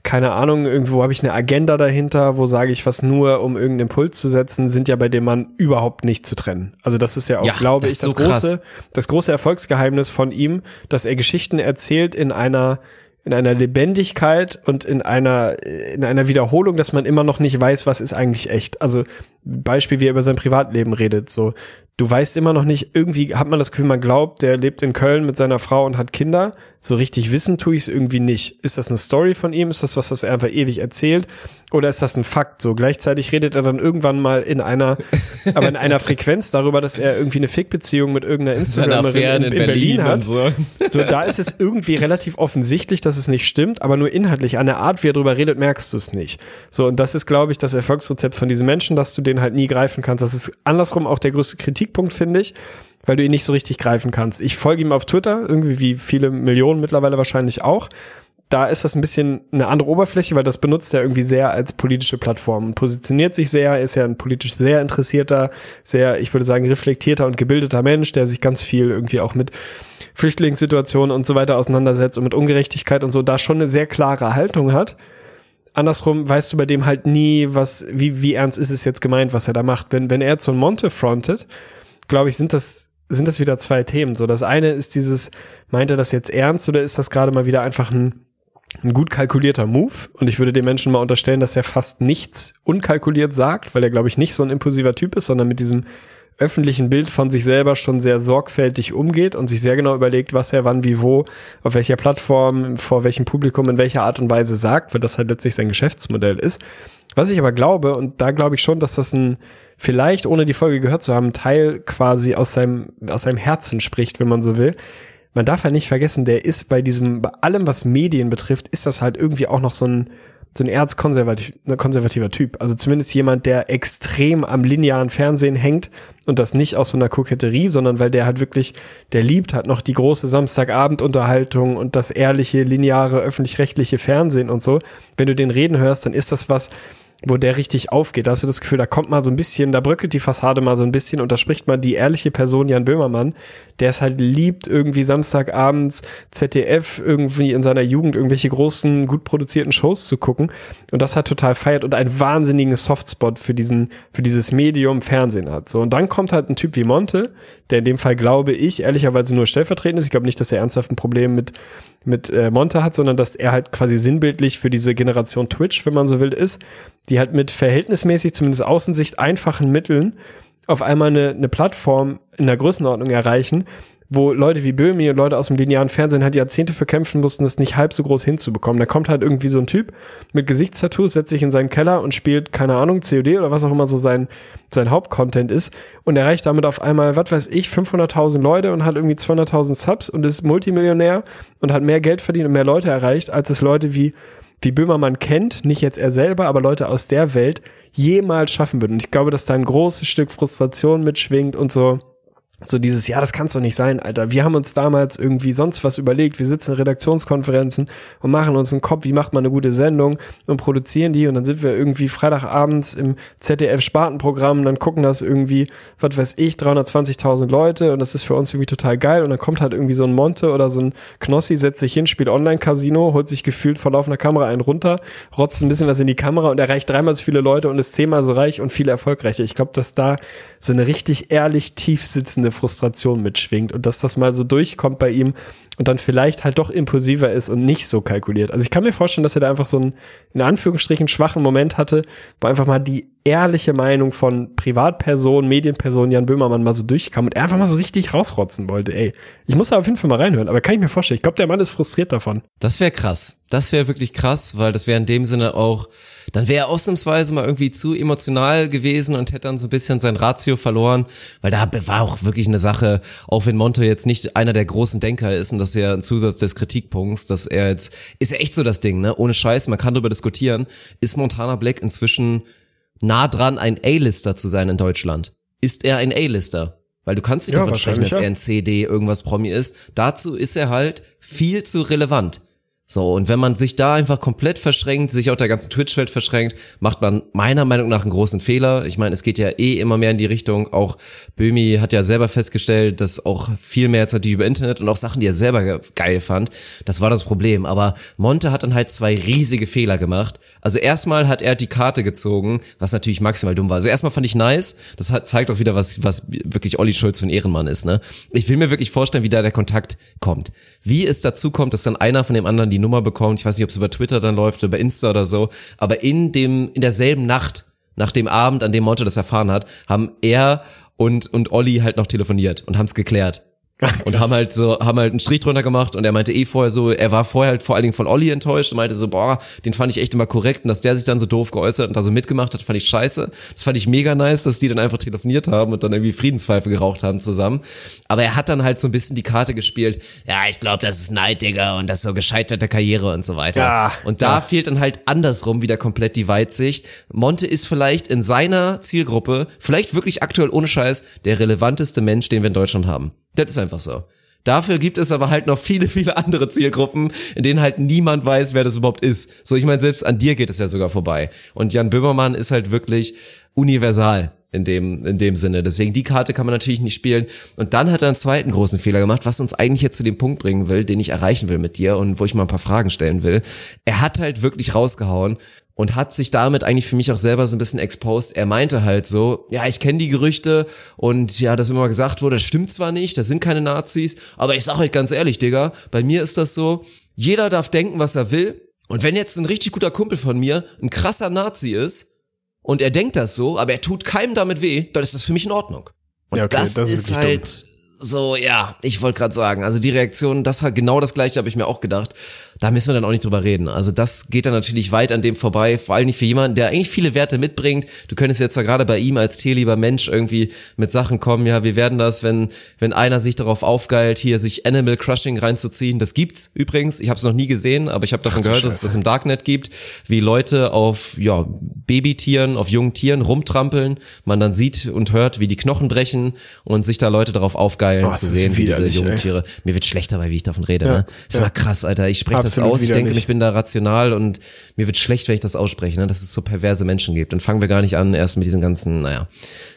keine Ahnung, irgendwo habe ich eine Agenda dahinter, wo sage ich was nur, um irgendeinen Impuls zu setzen, sind ja bei dem Mann überhaupt nicht zu trennen. Also das ist ja auch, Ja, glaube das ich, das so krass. große, das große Erfolgsgeheimnis von ihm, dass er Geschichten erzählt in einer in einer Lebendigkeit und in einer in einer Wiederholung, dass man immer noch nicht weiß, was ist eigentlich echt. Also Beispiel, wie er über sein Privatleben redet, so du weißt immer noch nicht, irgendwie hat man das Gefühl, man glaubt, der lebt in Köln mit seiner Frau und hat Kinder. So richtig wissen tue ich es irgendwie nicht. Ist das eine Story von ihm? Ist das was, was er einfach ewig erzählt? Oder ist das ein Fakt? So gleichzeitig redet er dann irgendwann mal in einer, aber in einer Frequenz darüber, dass er irgendwie eine Fickbeziehung mit irgendeiner Instagramerin in, in Berlin, hat. und so. So, da ist es irgendwie relativ offensichtlich, dass es nicht stimmt, aber nur inhaltlich. An der Art, wie er drüber redet, merkst du es nicht. So, und das ist, glaube ich, das Erfolgsrezept von diesen Menschen, dass du den halt nie greifen kannst. Das ist andersrum auch der größte Kritikpunkt, finde ich, weil du ihn nicht so richtig greifen kannst. Ich folge ihm auf Twitter, irgendwie wie viele Millionen mittlerweile wahrscheinlich auch. Da ist das ein bisschen eine andere Oberfläche, weil das benutzt er irgendwie sehr als politische Plattform und positioniert sich sehr, ist ja ein politisch sehr interessierter, sehr, ich würde sagen, reflektierter und gebildeter Mensch, der sich ganz viel irgendwie auch mit Flüchtlingssituationen und so weiter auseinandersetzt und mit Ungerechtigkeit und so, da schon eine sehr klare Haltung hat. Andersrum weißt du bei dem halt nie, was, wie, wie ernst ist es jetzt gemeint, was er da macht. Wenn, wenn er jetzt so ein Monte frontet, glaube ich, sind das, sind das wieder zwei Themen. So, das eine ist dieses, meint er das jetzt ernst oder ist das gerade mal wieder einfach ein, ein gut kalkulierter Move? Und ich würde dem Menschen mal unterstellen, dass er fast nichts unkalkuliert sagt, weil er, glaube ich, nicht so ein impulsiver Typ ist, sondern mit diesem öffentlichen Bild von sich selber schon sehr sorgfältig umgeht und sich sehr genau überlegt, was er wann, wie, wo, auf welcher Plattform, vor welchem Publikum, in welcher Art und Weise sagt, weil das halt letztlich sein Geschäftsmodell ist. Was ich aber glaube, und da glaube ich schon, dass das ein, vielleicht ohne die Folge gehört zu haben, Teil quasi aus seinem, aus seinem Herzen spricht, wenn man so will. Man darf halt nicht vergessen, der ist bei diesem, bei allem, was Medien betrifft, ist das halt irgendwie auch noch so ein, so ein erzkonservativ, ne, konservativer Typ. Also zumindest jemand, der extrem am linearen Fernsehen hängt und das nicht aus so einer Koketterie, sondern weil der halt wirklich, der liebt halt noch die große Samstagabendunterhaltung und das ehrliche, lineare, öffentlich-rechtliche Fernsehen und so. Wenn du den reden hörst, dann ist das was, wo der richtig aufgeht. Da hast du das Gefühl, da kommt mal so ein bisschen, da bröckelt die Fassade mal so ein bisschen und da spricht mal die ehrliche Person Jan Böhmermann, der es halt liebt, irgendwie Samstagabends ZDF irgendwie in seiner Jugend irgendwelche großen, gut produzierten Shows zu gucken und das hat total feiert und einen wahnsinnigen Softspot für diesen, für dieses Medium Fernsehen hat. So, und dann kommt halt ein Typ wie Monte, der in dem Fall glaube ich, ehrlicherweise nur stellvertretend ist. Ich glaube nicht, dass er ernsthaft ein Problem mit mit äh, Monte hat, sondern dass er halt quasi sinnbildlich für diese Generation Twitch, wenn man so will, ist, die halt mit verhältnismäßig, zumindest Außensicht, einfachen Mitteln auf einmal eine, eine Plattform in der Größenordnung erreichen, wo Leute wie Böhmi und Leute aus dem linearen Fernsehen halt Jahrzehnte für kämpfen mussten, das nicht halb so groß hinzubekommen. Da kommt halt irgendwie so ein Typ mit Gesichtstattoos, setzt sich in seinen Keller und spielt, keine Ahnung, COD oder was auch immer so sein, sein Hauptcontent ist und erreicht damit auf einmal, was weiß ich, 500.000 Leute und hat irgendwie 200.000 Subs und ist Multimillionär und hat mehr Geld verdient und mehr Leute erreicht, als es Leute wie, wie Böhmermann kennt, nicht jetzt er selber, aber Leute aus der Welt jemals schaffen würden. Und ich glaube, dass da ein großes Stück Frustration mitschwingt und so so dieses, ja, das kann's doch nicht sein, Alter. Wir haben uns damals irgendwie sonst was überlegt. Wir sitzen in Redaktionskonferenzen und machen uns einen Kopf, wie macht man eine gute Sendung und produzieren die und dann sind wir irgendwie Freitagabends im ZDF-Spartenprogramm und dann gucken das irgendwie, was weiß ich, 320.000 Leute und das ist für uns irgendwie total geil und dann kommt halt irgendwie so ein Monte oder so ein Knossi, setzt sich hin, spielt Online-Casino, holt sich gefühlt vor laufender Kamera einen runter, rotzt ein bisschen was in die Kamera und erreicht dreimal so viele Leute und ist zehnmal so reich und viel erfolgreicher. Ich glaube, dass da so eine richtig ehrlich tief sitzende Frustration mitschwingt und dass das mal so durchkommt bei ihm und dann vielleicht halt doch impulsiver ist und nicht so kalkuliert. Also ich kann mir vorstellen, dass er da einfach so einen, in Anführungsstrichen, schwachen Moment hatte, wo einfach mal die ehrliche Meinung von Privatperson, Medienperson Jan Böhmermann mal so durchkam und er einfach mal so richtig rausrotzen wollte. Ey, ich muss da auf jeden Fall mal reinhören, aber kann ich mir vorstellen. Ich glaube, der Mann ist frustriert davon. Das wäre krass. Das wäre wirklich krass, weil das wäre in dem Sinne auch, dann wäre er ausnahmsweise mal irgendwie zu emotional gewesen und hätte dann so ein bisschen sein Ratio verloren, weil da war auch wirklich eine Sache, auch wenn Monte jetzt nicht einer der großen Denker ist und das ist ja ein Zusatz des Kritikpunkts, dass er jetzt, ist ja echt so das Ding, ne? Ohne Scheiß, man kann darüber diskutieren, ist Montana Black inzwischen nah dran, ein A-Lister zu sein in Deutschland? Ist er ein A-Lister? Weil du kannst nicht Ja, davon sprechen, dass er ein CD irgendwas Promi ist. Dazu ist er halt viel zu relevant. So, und wenn man sich da einfach komplett verschränkt, sich auch der ganzen Twitch-Welt verschränkt, macht man meiner Meinung nach einen großen Fehler. Ich meine, es geht ja eh immer mehr in die Richtung. Auch Böhmi hat ja selber festgestellt, dass auch viel mehr jetzt natürlich über Internet und auch Sachen, die er selber ge- geil fand, das war das Problem. Aber Monte hat dann halt zwei riesige Fehler gemacht. Also erstmal hat er die Karte gezogen, was natürlich maximal dumm war. Also erstmal fand ich nice. Das hat, zeigt auch wieder, was, was wirklich Olli Schulz für ein Ehrenmann ist, ne? Ich will mir wirklich vorstellen, wie da der Kontakt kommt. Wie es dazu kommt, dass dann einer von dem anderen die Nummer bekommt. Ich weiß nicht, ob es über Twitter dann läuft, oder über Insta oder so. Aber in dem, in derselben Nacht, nach dem Abend, an dem Monte das erfahren hat, haben er und, und Olli halt noch telefoniert und haben es geklärt. Und haben halt so, haben halt einen Strich drunter gemacht und er meinte eh vorher so, er war vorher halt vor allen Dingen von Olli enttäuscht und meinte so, boah, den fand ich echt immer korrekt und dass der sich dann so doof geäußert und da so mitgemacht hat, fand ich scheiße. Das fand ich mega nice, dass die dann einfach telefoniert haben und dann irgendwie Friedenspfeife geraucht haben zusammen. Aber er hat dann halt so ein bisschen die Karte gespielt, ja, ich glaube, das ist Neid, Digga, und das ist so gescheiterte Karriere und so weiter. Ja, und da fehlt dann halt andersrum wieder komplett die Weitsicht. Monte ist vielleicht in seiner Zielgruppe, vielleicht wirklich aktuell ohne Scheiß, der relevanteste Mensch, den wir in Deutschland haben. Das ist einfach so. Dafür gibt es aber halt noch viele, viele andere Zielgruppen, in denen halt niemand weiß, wer das überhaupt ist. So, ich meine, selbst an dir geht es ja sogar vorbei. Und Jan Böhmermann ist halt wirklich universal in dem, in dem Sinne. Deswegen die Karte kann man natürlich nicht spielen. Und dann hat er einen zweiten großen Fehler gemacht, was uns eigentlich jetzt zu dem Punkt bringen will, den ich erreichen will mit dir und wo ich mal ein paar Fragen stellen will. Er hat halt wirklich rausgehauen und hat sich damit eigentlich für mich auch selber so ein bisschen exposed. Er meinte halt so, ja, ich kenne die Gerüchte und ja, dass immer gesagt wurde, das stimmt zwar nicht, das sind keine Nazis, aber ich sag euch ganz ehrlich, Digga, bei mir ist das so, jeder darf denken, was er will. Und wenn jetzt ein richtig guter Kumpel von mir ein krasser Nazi ist und er denkt das so, aber er tut keinem damit weh, dann ist das für mich in Ordnung. Und Ja, okay, das, das ist halt so, ja, ich wollte gerade sagen, also die Reaktion, das hat genau das gleiche, habe ich mir auch gedacht. Da müssen wir dann auch nicht drüber reden. Also das geht dann natürlich weit an dem vorbei, vor allem nicht für jemanden, der eigentlich viele Werte mitbringt. Du könntest jetzt da gerade bei ihm als tierlieber Mensch irgendwie mit Sachen kommen, ja, wir werden das, wenn wenn einer sich darauf aufgeilt, hier sich Animal Crushing reinzuziehen. Das gibt's übrigens. Ich habe es noch nie gesehen, aber ich habe davon gehört, dass es das im Darknet gibt, wie Leute auf ja Babytieren, auf jungen Tieren rumtrampeln, man dann sieht und hört, wie die Knochen brechen und sich da Leute darauf aufgeilen Oh, zu sehen, wie diese jungen. Tiere. Mir wird schlecht dabei, wie ich davon rede. Ja, Ne? Ist ja. immer krass, Alter. Ich spreche das aus. Ich denke, ich bin da rational und mir wird schlecht, wenn ich das ausspreche, ne? dass es so perverse Menschen gibt. Dann fangen wir gar nicht an, erst mit diesen ganzen, naja,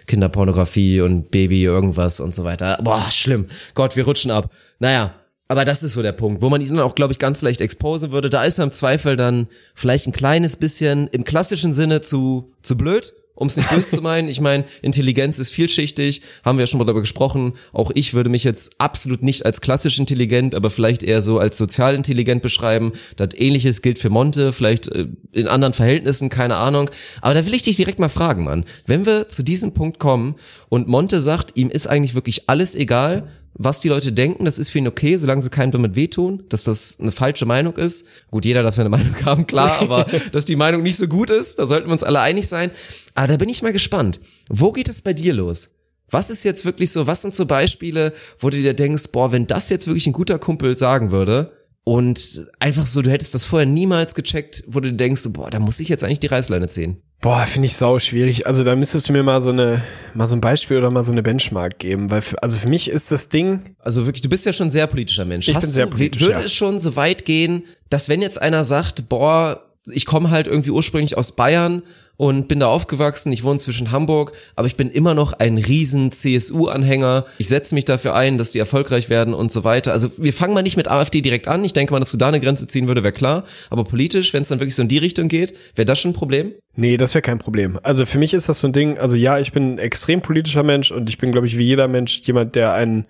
Kinderpornografie und Baby irgendwas und so weiter. Boah, schlimm. Gott, wir rutschen ab. Naja, aber das ist so der Punkt, wo man ihn dann auch, glaube ich, ganz leicht exposen würde. Da ist er im Zweifel dann vielleicht ein kleines bisschen im klassischen Sinne zu, zu blöd, um es nicht böse zu meinen. Ich meine, Intelligenz ist vielschichtig, haben wir ja schon mal darüber gesprochen. Auch ich würde mich jetzt absolut nicht als klassisch intelligent, aber vielleicht eher so als sozial intelligent beschreiben. Das ähnliches gilt für Monte, vielleicht äh, in anderen Verhältnissen, keine Ahnung. Aber da will ich dich direkt mal fragen, Mann. Wenn wir zu diesem Punkt kommen und Monte sagt, ihm ist eigentlich wirklich alles egal, was die Leute denken, das ist für ihn okay, solange sie keinem damit wehtun, dass das eine falsche Meinung ist. Gut, jeder darf seine Meinung haben, klar, aber dass die Meinung nicht so gut ist, da sollten wir uns alle einig sein. Aber da bin ich mal gespannt. Wo geht es bei dir los? Was ist jetzt wirklich so, was sind so Beispiele, wo du dir denkst, boah, wenn das jetzt wirklich ein guter Kumpel sagen würde und einfach so, du hättest das vorher niemals gecheckt, wo du dir denkst, boah, da muss ich jetzt eigentlich die Reißleine ziehen. Boah, finde ich sau schwierig. Also da müsstest du mir mal so eine, mal so ein Beispiel oder mal so eine Benchmark geben, weil für, also für mich ist das Ding, Also wirklich, du bist ja schon ein sehr politischer Mensch. Ich Hast bin sehr du, politisch, Würde ja. es schon so weit gehen, dass wenn jetzt einer sagt, boah, ich komme halt irgendwie ursprünglich aus Bayern und bin da aufgewachsen, ich wohne zwischen Hamburg, aber ich bin immer noch ein riesen CSU-Anhänger. Ich setze mich dafür ein, dass die erfolgreich werden und so weiter. Also wir fangen mal nicht mit AfD direkt an. Ich denke mal, dass du da eine Grenze ziehen würde, wäre klar. Aber politisch, wenn es dann wirklich so in die Richtung geht, wäre das schon ein Problem? nee, das wäre kein Problem. Also für mich ist das so ein Ding, also ja, ich bin ein extrem politischer Mensch und ich bin, glaube ich, wie jeder Mensch jemand, der einen,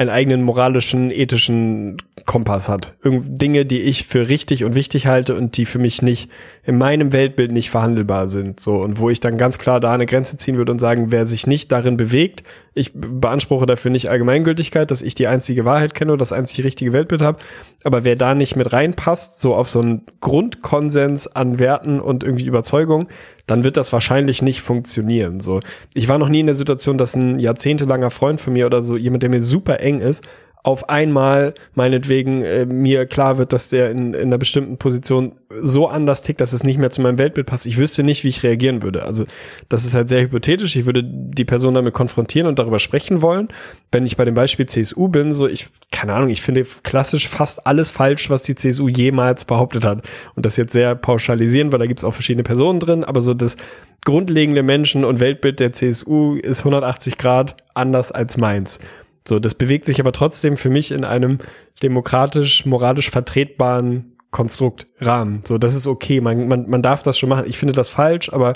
einen eigenen moralischen, ethischen Kompass hat. Dinge, die ich für richtig und wichtig halte und die für mich nicht in meinem Weltbild nicht verhandelbar sind. So und wo ich dann ganz klar da eine Grenze ziehen würde und sagen, wer sich nicht darin bewegt, ich beanspruche dafür nicht Allgemeingültigkeit, dass ich die einzige Wahrheit kenne oder das einzige richtige Weltbild habe. Aber wer da nicht mit reinpasst, so auf so einen Grundkonsens an Werten und irgendwie Überzeugung, dann wird das wahrscheinlich nicht funktionieren. So, ich war noch nie in der Situation, dass ein jahrzehntelanger Freund von mir oder so jemand, der mir super eng ist, auf einmal meinetwegen äh, mir klar wird, dass der in, in einer bestimmten Position so anders tickt, dass es nicht mehr zu meinem Weltbild passt. Ich wüsste nicht, wie ich reagieren würde. Also das ist halt sehr hypothetisch. Ich würde die Person damit konfrontieren und darüber sprechen wollen. Wenn ich bei dem Beispiel CSU bin, so ich, keine Ahnung, ich finde klassisch fast alles falsch, was die CSU jemals behauptet hat. Und das jetzt sehr pauschalisieren, weil da gibt's auch verschiedene Personen drin, aber so das grundlegende Menschen- und Weltbild der CSU ist 180 Grad anders als meins. So, das bewegt sich aber trotzdem für mich in einem demokratisch, moralisch vertretbaren Konstrukt, Rahmen. So, das ist okay. Man, man, man darf das schon machen. Ich finde das falsch, aber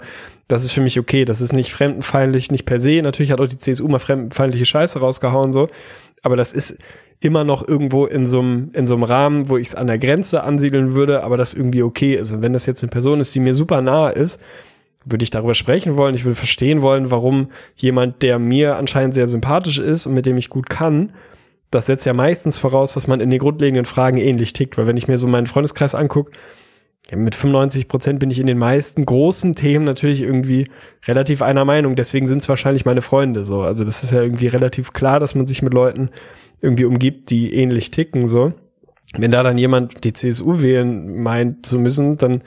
das ist für mich okay. Das ist nicht fremdenfeindlich, nicht per se. Natürlich hat auch die CSU mal fremdenfeindliche Scheiße rausgehauen, so. Aber das ist immer noch irgendwo in so einem, in so einem Rahmen, wo ich es an der Grenze ansiedeln würde, aber das irgendwie okay ist. Und wenn das jetzt eine Person ist, die mir super nahe ist, würde ich darüber sprechen wollen. Ich würde verstehen wollen, warum jemand, der mir anscheinend sehr sympathisch ist und mit dem ich gut kann, das setzt ja meistens voraus, dass man in den grundlegenden Fragen ähnlich tickt. Weil wenn ich mir so meinen Freundeskreis angucke, mit 95 Prozent bin ich in den meisten großen Themen natürlich irgendwie relativ einer Meinung. Deswegen sind es wahrscheinlich meine Freunde so. Also das ist ja irgendwie relativ klar, dass man sich mit Leuten irgendwie umgibt, die ähnlich ticken so. Wenn da dann jemand die CSU wählen meint zu müssen, dann,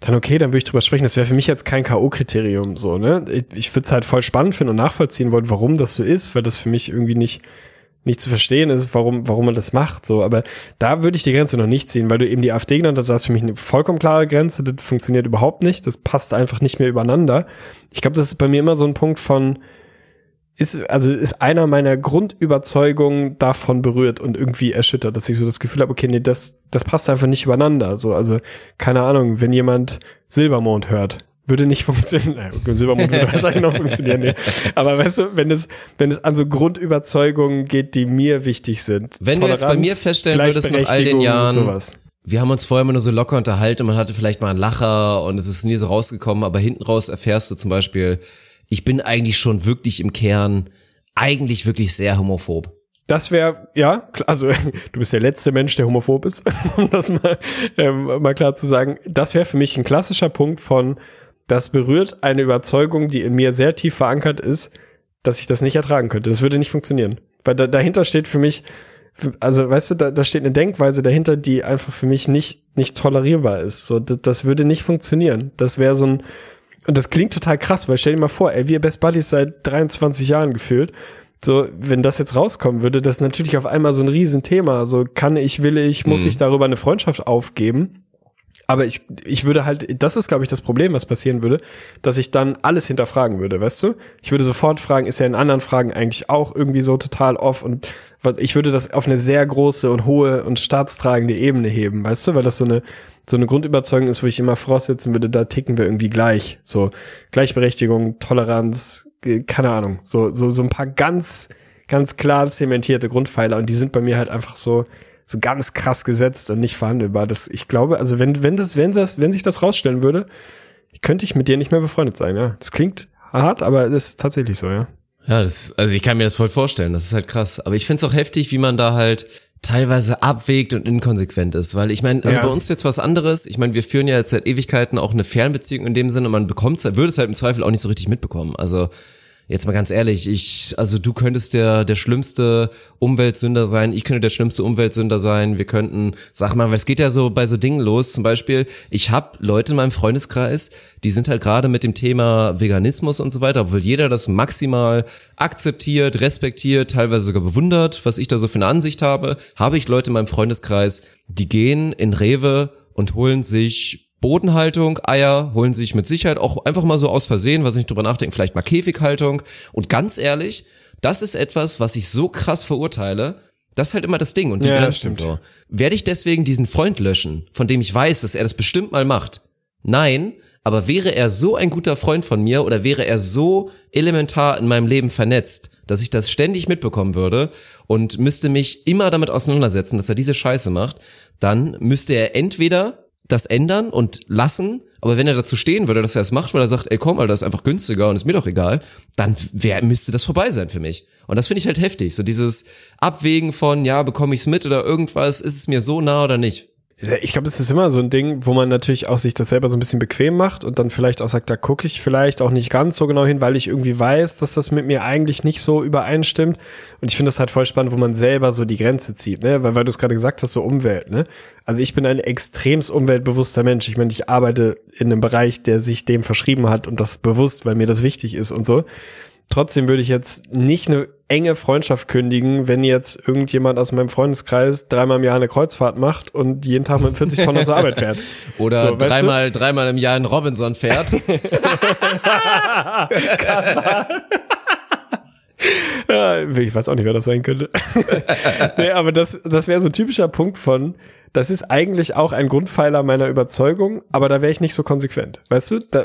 dann okay, dann würde ich drüber sprechen. Das wäre für mich jetzt kein K.O.-Kriterium, so, ne? Ich, ich würde es halt voll spannend finden und nachvollziehen wollen, warum das so ist, weil das für mich irgendwie nicht, nicht zu verstehen ist, warum, warum man das macht, so. Aber da würde ich die Grenze noch nicht ziehen, weil du eben die AfD genannt hast, das ist für mich eine vollkommen klare Grenze, das funktioniert überhaupt nicht, das passt einfach nicht mehr übereinander. Ich glaube, das ist bei mir immer so ein Punkt von, ist, also ist einer meiner Grundüberzeugungen davon berührt und irgendwie erschüttert, dass ich so das Gefühl habe, okay, nee, das, das passt einfach nicht übereinander. So, also, keine Ahnung, wenn jemand Silbermond hört, würde nicht funktionieren. Silbermond würde wahrscheinlich noch funktionieren, nee. Aber weißt du, wenn es, wenn es an so Grundüberzeugungen geht, die mir wichtig sind. Wenn du jetzt bei mir feststellen würdest, nach all den Jahren, sowas. wir haben uns vorher immer nur so locker unterhalten und man hatte vielleicht mal einen Lacher und es ist nie so rausgekommen, aber hinten raus erfährst du zum Beispiel, ich bin eigentlich schon wirklich im Kern eigentlich wirklich sehr homophob. Das wäre, ja, also du bist der letzte Mensch, der homophob ist, um das mal, ähm, mal klar zu sagen. Das wäre für mich ein klassischer Punkt von, das berührt eine Überzeugung, die in mir sehr tief verankert ist, dass ich das nicht ertragen könnte. Das würde nicht funktionieren. Weil da, dahinter steht für mich, also weißt du, da, da steht eine Denkweise dahinter, die einfach für mich nicht, nicht tolerierbar ist. So, das, das würde nicht funktionieren. Das wäre so ein, und das klingt total krass, weil stell dir mal vor, ey, wir Best Buddies seit 23 Jahren gefühlt. So, wenn das jetzt rauskommen würde, das ist natürlich auf einmal so ein Riesenthema. So, kann ich, will ich, muss ich darüber eine Freundschaft aufgeben? Aber ich, ich würde halt, das ist, glaube ich, das Problem, was passieren würde, dass ich dann alles hinterfragen würde, weißt du? Ich würde sofort fragen, ist ja in anderen Fragen eigentlich auch irgendwie so total off und ich würde das auf eine sehr große und hohe und staatstragende Ebene heben, weißt du? Weil das so eine, so eine Grundüberzeugung ist, wo ich immer voraussetzen würde, da ticken wir irgendwie gleich. So Gleichberechtigung, Toleranz, äh, keine Ahnung. So, so, so ein paar ganz, ganz klar zementierte Grundpfeiler und die sind bei mir halt einfach so, so ganz krass gesetzt und nicht verhandelbar. Das, ich glaube, also wenn, wenn das, wenn das, wenn sich das rausstellen würde, könnte ich mit dir nicht mehr befreundet sein, ja. Das klingt hart, aber das ist tatsächlich so, ja. Ja, das, also ich kann mir das voll vorstellen, das ist halt krass. Aber ich find's auch heftig, wie man da halt teilweise abwägt und inkonsequent ist, weil ich meine, also Ja. bei uns jetzt was anderes. Ich meine, wir führen ja jetzt seit Ewigkeiten auch eine Fernbeziehung in dem Sinne, man bekommt würde es halt im Zweifel auch nicht so richtig mitbekommen. Also jetzt mal ganz ehrlich, ich, also du könntest der der schlimmste Umweltsünder sein, ich könnte der schlimmste Umweltsünder sein. Wir könnten machen, weil es geht ja so bei so Dingen los. Zum Beispiel, ich habe Leute in meinem Freundeskreis, die sind halt gerade mit dem Thema Veganismus und so weiter, obwohl jeder das maximal akzeptiert, respektiert, teilweise sogar bewundert, was ich da so für eine Ansicht habe, habe ich Leute in meinem Freundeskreis, die gehen in Rewe und holen sich Bodenhaltung, Eier, holen sich mit Sicherheit auch einfach mal so aus Versehen, was ich nicht drüber nachdenken, vielleicht mal Käfighaltung. Und ganz ehrlich, das ist etwas, was ich so krass verurteile. Das ist halt immer das Ding und die Ja, Grenzen stimmt. so. Werde ich deswegen diesen Freund löschen, von dem ich weiß, dass er das bestimmt mal macht? Nein, aber wäre er so ein guter Freund von mir oder wäre er so elementar in meinem Leben vernetzt, dass ich das ständig mitbekommen würde und müsste mich immer damit auseinandersetzen, dass er diese Scheiße macht, dann müsste er entweder das ändern und lassen, aber wenn er dazu stehen würde, dass er es macht, weil er sagt, ey komm, Alter, das ist einfach günstiger und ist mir doch egal, dann wär, müsste das vorbei sein für mich. Und das finde ich halt heftig, so dieses Abwägen von, ja, bekomme ich's mit oder irgendwas, ist es mir so nah oder nicht? Ich glaube, das ist immer so ein Ding, wo man natürlich auch sich das selber so ein bisschen bequem macht und dann vielleicht auch sagt, da gucke ich vielleicht auch nicht ganz so genau hin, weil ich irgendwie weiß, dass das mit mir eigentlich nicht so übereinstimmt. Und ich finde das halt voll spannend, wo man selber so die Grenze zieht, ne? Weil, weil du es gerade gesagt hast, so Umwelt, ne? Also ich bin ein extremst umweltbewusster Mensch. Ich meine, ich arbeite in einem Bereich, der sich dem verschrieben hat und das bewusst, weil mir das wichtig ist und so. Trotzdem würde ich jetzt nicht eine enge Freundschaft kündigen, wenn jetzt irgendjemand aus meinem Freundeskreis dreimal im Jahr eine Kreuzfahrt macht und jeden Tag mit 40 Tonnen zur Arbeit fährt. Oder So, weißt du? dreimal, dreimal im Jahr in Robinson fährt. Ja, ich weiß auch nicht, wer das sein könnte. nee, aber das, das wäre so ein typischer Punkt von, das ist eigentlich auch ein Grundpfeiler meiner Überzeugung, aber da wäre ich nicht so konsequent. Weißt du, da,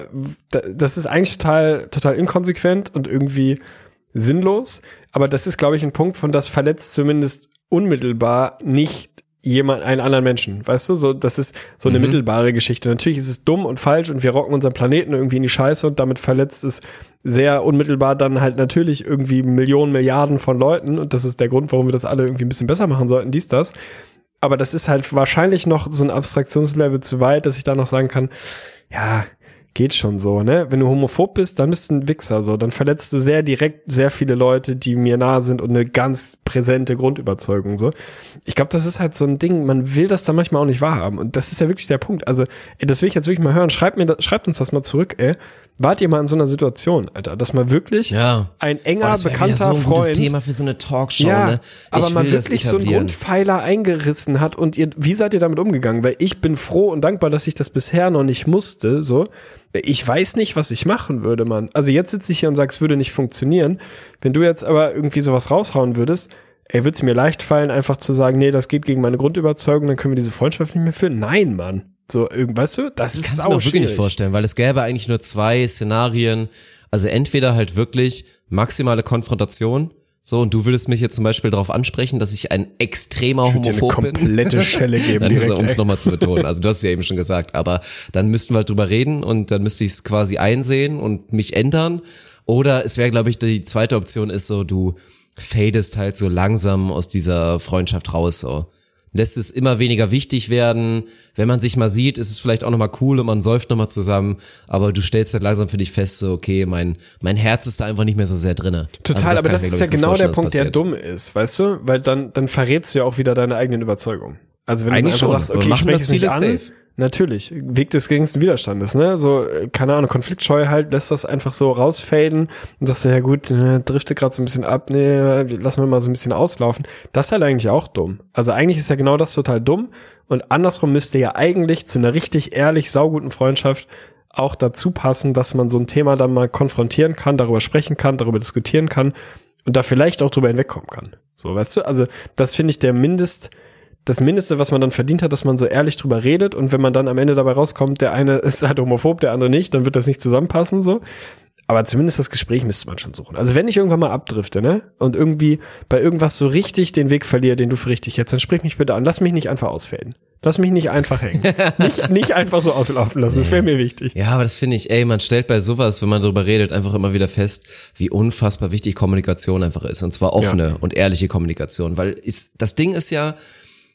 da, das ist eigentlich total, total inkonsequent und irgendwie sinnlos, aber das ist, glaube ich, ein Punkt von, das verletzt zumindest unmittelbar nicht jemand, einen anderen Menschen, weißt du, so, das ist so eine mittelbare Geschichte. Natürlich ist es dumm und falsch und wir rocken unseren Planeten irgendwie in die Scheiße und damit verletzt es sehr unmittelbar dann halt natürlich irgendwie Millionen, Milliarden von Leuten und das ist der Grund, warum wir das alle irgendwie ein bisschen besser machen sollten, dies, das. Aber das ist halt wahrscheinlich noch so ein Abstraktionslevel zu weit, dass ich da noch sagen kann, ja, geht schon so, ne? Wenn du homophob bist, dann bist du ein Wichser, so. Dann verletzt du sehr direkt sehr viele Leute, die mir nahe sind und eine ganz präsente Grundüberzeugung, so. Ich glaube, das ist halt so ein Ding, man will das dann manchmal auch nicht wahrhaben. Und das ist ja wirklich der Punkt. Also, ey, das will ich jetzt wirklich mal hören. Schreibt mir, das, schreibt uns das mal zurück, ey. Wart ihr mal in so einer Situation, Alter, dass man wirklich Ja. ein enger, Oh, bekannter so ein Freund Thema für so eine Talkshow, ja, ne? aber man wirklich so einen. Grundpfeiler eingerissen hat und ihr, wie seid ihr damit umgegangen? Weil ich bin froh und dankbar, dass ich das bisher noch nicht musste, so. Ich weiß nicht, was ich machen würde, Mann. Also jetzt sitze ich hier und sage, es würde nicht funktionieren. Wenn du jetzt aber irgendwie sowas raushauen würdest, ey, würde es mir leicht fallen, einfach zu sagen, nee, das geht gegen meine Grundüberzeugung, dann können wir diese Freundschaft nicht mehr führen. Nein, Mann. So, weißt du, das Ich ist kann es mir sau auch wirklich nicht schwierig. vorstellen, weil es gäbe eigentlich nur zwei Szenarien. Also entweder halt wirklich maximale Konfrontation, so, und du würdest mich jetzt zum Beispiel darauf ansprechen, dass ich ein extremer Ich würd dir eine Homophob bin. komplette Schelle geben direkt, um es nochmal zu betonen. Also du hast es ja eben schon gesagt, aber dann müssten wir halt drüber reden und dann müsste ich es quasi einsehen und mich ändern. Oder es wäre, glaube ich, die zweite Option ist so, du fadest halt so langsam aus dieser Freundschaft raus, so. Lässt es immer weniger wichtig werden. Wenn man sich mal sieht, ist es vielleicht auch nochmal cool und man säuft nochmal zusammen. Aber du stellst halt langsam für dich fest, so, okay, mein, mein Herz ist da einfach nicht mehr so sehr drinne. Total, Also aber das ist ja genau der Punkt, der dumm ist, weißt du? Weil dann, dann verrätst du ja auch wieder deine eigenen Überzeugungen. Also wenn Eigentlich du einfach schon. sagst, okay, ich spreche es nicht an, safe. Natürlich, Weg des geringsten Widerstandes, ne? So, äh, keine Ahnung, Konfliktscheu halt, lässt das einfach so rausfaden und sagst ja gut, ne, drifte gerade so ein bisschen ab, nee, lassen wir mal so ein bisschen auslaufen. Das ist halt eigentlich auch dumm. Also eigentlich ist ja genau das total dumm und andersrum müsste ja eigentlich zu einer richtig ehrlich, sauguten Freundschaft auch dazu passen, dass man so ein Thema dann mal konfrontieren kann, darüber sprechen kann, darüber diskutieren kann und da vielleicht auch drüber hinwegkommen kann. So, weißt du, also das finde ich der Mindest, das Mindeste, was man dann verdient hat, dass man so ehrlich drüber redet und wenn man dann am Ende dabei rauskommt, der eine ist halt homophob, der andere nicht, dann wird das nicht zusammenpassen so. Aber zumindest das Gespräch müsste man schon suchen. Also wenn ich irgendwann mal abdrifte, ne, und irgendwie bei irgendwas so richtig den Weg verliere, den du für richtig hältst, dann sprich mich bitte an. Lass mich nicht einfach ausfällen. Lass mich nicht einfach hängen. nicht, nicht einfach so auslaufen lassen. Das wäre mir wichtig. Ja, aber das finde ich, ey, man stellt bei sowas, wenn man darüber redet, einfach immer wieder fest, wie unfassbar wichtig Kommunikation einfach ist. Und zwar offene Ja. und ehrliche Kommunikation. Weil ist, das Ding ist ja,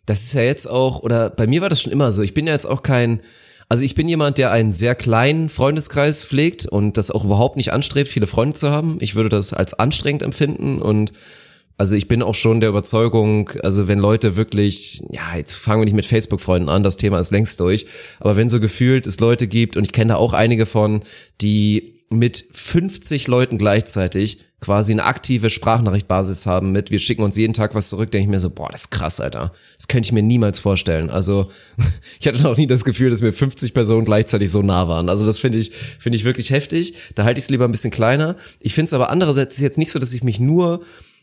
das ist ja jetzt auch, oder bei mir war das schon immer so, ich bin ja jetzt auch kein, also ich bin jemand, der einen sehr kleinen Freundeskreis pflegt und das auch überhaupt nicht anstrebt, viele Freunde zu haben. Ich würde das als anstrengend empfinden und also ich bin auch schon der Überzeugung, also wenn Leute wirklich, ja, jetzt fangen wir nicht mit Facebook-Freunden an, das Thema ist längst durch, aber wenn so gefühlt es Leute gibt, und ich kenne da auch einige von, die mit 50 Leuten gleichzeitig quasi eine aktive Sprachnachrichtbasis haben mit, wir schicken uns jeden Tag was zurück, denke ich mir so, boah, das ist krass, Alter. Das könnte ich mir niemals vorstellen. Also ich hatte noch nie das Gefühl, dass mir 50 Personen gleichzeitig so nah waren. Also das finde ich, finde ich wirklich heftig. Da halte ich es lieber ein bisschen kleiner. Ich finde es aber andererseits jetzt nicht so, dass ich mich nur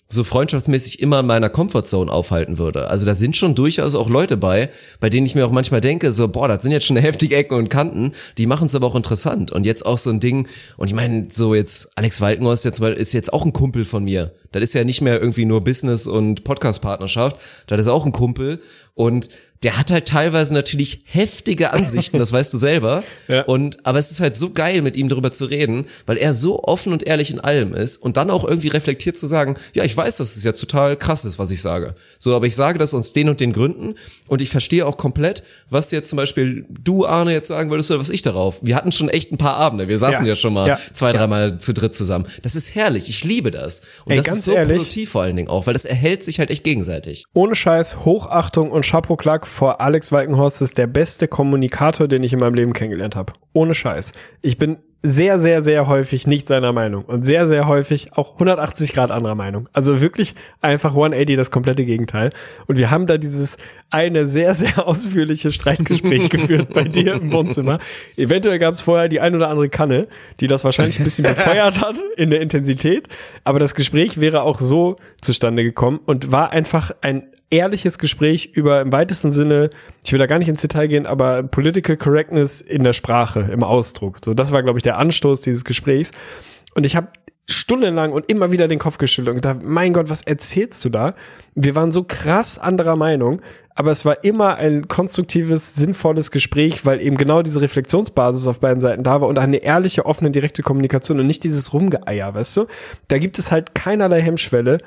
so freundschaftsmäßig immer in meiner Comfortzone aufhalten würde. Also da sind schon durchaus auch Leute bei, bei denen ich mir auch manchmal denke, so, boah, das sind jetzt schon heftige Ecken und Kanten, die machen es aber auch interessant. Und jetzt auch so ein Ding, und ich meine, so jetzt, Alex Walkenhorst jetzt, ist jetzt auch ein Kumpel von mir. Das ist ja nicht mehr irgendwie nur Business und Podcast-Partnerschaft, das ist auch ein Kumpel. Und der hat halt teilweise natürlich heftige Ansichten, das weißt du selber. Ja. Und, aber es ist halt so geil, mit ihm darüber zu reden, weil er so offen und ehrlich in allem ist und dann auch irgendwie reflektiert zu sagen, ja, ich weiß, dass es jetzt total krass ist, was ich sage. So, aber ich sage das aus den und den Gründen und ich verstehe auch komplett, was jetzt zum Beispiel du, Arne, jetzt sagen würdest oder was ich darauf. Wir hatten schon echt ein paar Abende. Wir saßen ja, Ja. schon mal Ja. zwei, dreimal zu dritt zusammen. Das ist herrlich. Ich liebe das. Und Ey, das ist so ehrlich. produktiv vor allen Dingen auch, weil das erhält sich halt echt gegenseitig. Ohne Scheiß, Hochachtung und Chapeau-Klack vor Alex Walkenhorst ist der beste Kommunikator, den ich in meinem Leben kennengelernt habe. Ohne Scheiß. Ich bin sehr, sehr, sehr häufig nicht seiner Meinung und sehr, sehr häufig auch 180 Grad anderer Meinung. Also wirklich einfach 180 das komplette Gegenteil. Und wir haben da dieses eine sehr, sehr ausführliche Streitgespräch geführt bei dir im Wohnzimmer. Eventuell gab es vorher die ein oder andere Kanne, die das wahrscheinlich ein bisschen befeuert hat in der Intensität. Aber das Gespräch wäre auch so zustande gekommen und war einfach ein ehrliches Gespräch über im weitesten Sinne, ich will da gar nicht ins Detail gehen, aber Political Correctness in der Sprache, im Ausdruck. So, das war, glaube ich, der Anstoß dieses Gesprächs. Und ich habe stundenlang und immer wieder den Kopf geschüttelt und gedacht, mein Gott, was erzählst du da? Wir waren so krass anderer Meinung, aber es war immer ein konstruktives, sinnvolles Gespräch, weil eben genau diese Reflexionsbasis auf beiden Seiten da war und eine ehrliche, offene, direkte Kommunikation und nicht dieses Rumgeeier, weißt du? Da gibt es halt keinerlei Hemmschwelle,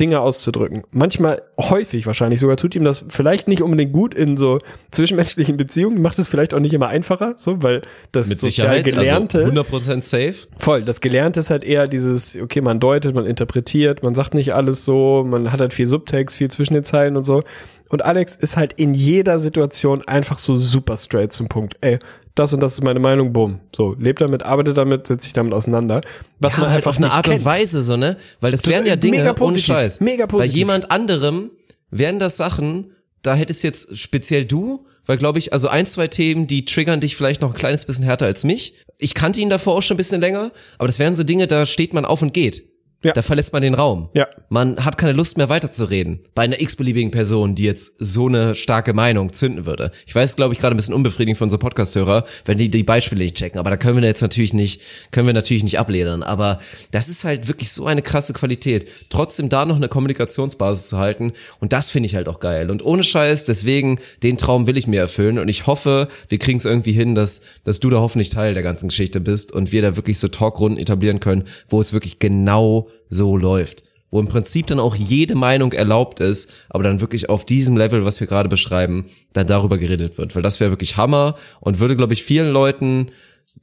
Dinge auszudrücken. Manchmal, häufig wahrscheinlich sogar, tut ihm das vielleicht nicht unbedingt gut in so zwischenmenschlichen Beziehungen, macht es vielleicht auch nicht immer einfacher, so, weil das Mit sozial Sicherheit. Gelernte, Also 100% safe. voll, das Gelernte ist halt eher dieses, okay, man deutet, man interpretiert, man sagt nicht alles so, man hat halt viel Subtext, viel zwischen den Zeilen und so. Und Alex ist halt in jeder Situation einfach so super straight zum Punkt. Ey, das und das ist meine Meinung, bumm. So, lebt damit, arbeitet damit, setzt sich damit auseinander. Was ja, man halt einfach auf eine Art kennt. und Weise so, ne? Weil das Total- wären ja Dinge mega ohne positiv, Scheiß. mega Bei positiv. jemand anderem wären das Sachen, da hättest jetzt speziell du, weil glaube ich, also ein, zwei Themen, die triggern dich vielleicht noch ein kleines bisschen härter als mich. Ich kannte ihn davor auch schon ein bisschen länger, aber das wären so Dinge, da steht man auf und geht. Ja. Da verlässt man den Raum. Ja. Man hat keine Lust mehr weiterzureden. Bei einer x-beliebigen Person, die jetzt so eine starke Meinung zünden würde. Ich weiß, glaube ich, gerade ein bisschen unbefriedigend von so Podcast-Hörer, wenn die die Beispiele nicht checken. Aber da können wir jetzt natürlich nicht, können wir natürlich nicht abledern. Aber das ist halt wirklich so eine krasse Qualität. Trotzdem da noch eine Kommunikationsbasis zu halten. Und das finde ich halt auch geil. Und ohne Scheiß, deswegen, den Traum will ich mir erfüllen. Und ich hoffe, wir kriegen es irgendwie hin, dass, dass du da hoffentlich Teil der ganzen Geschichte bist und wir da wirklich so Talkrunden etablieren können, wo es wirklich genau so läuft. Wo im Prinzip dann auch jede Meinung erlaubt ist, aber dann wirklich auf diesem Level, was wir gerade beschreiben, dann darüber geredet wird. Weil das wäre wirklich Hammer und würde, glaube ich, vielen Leuten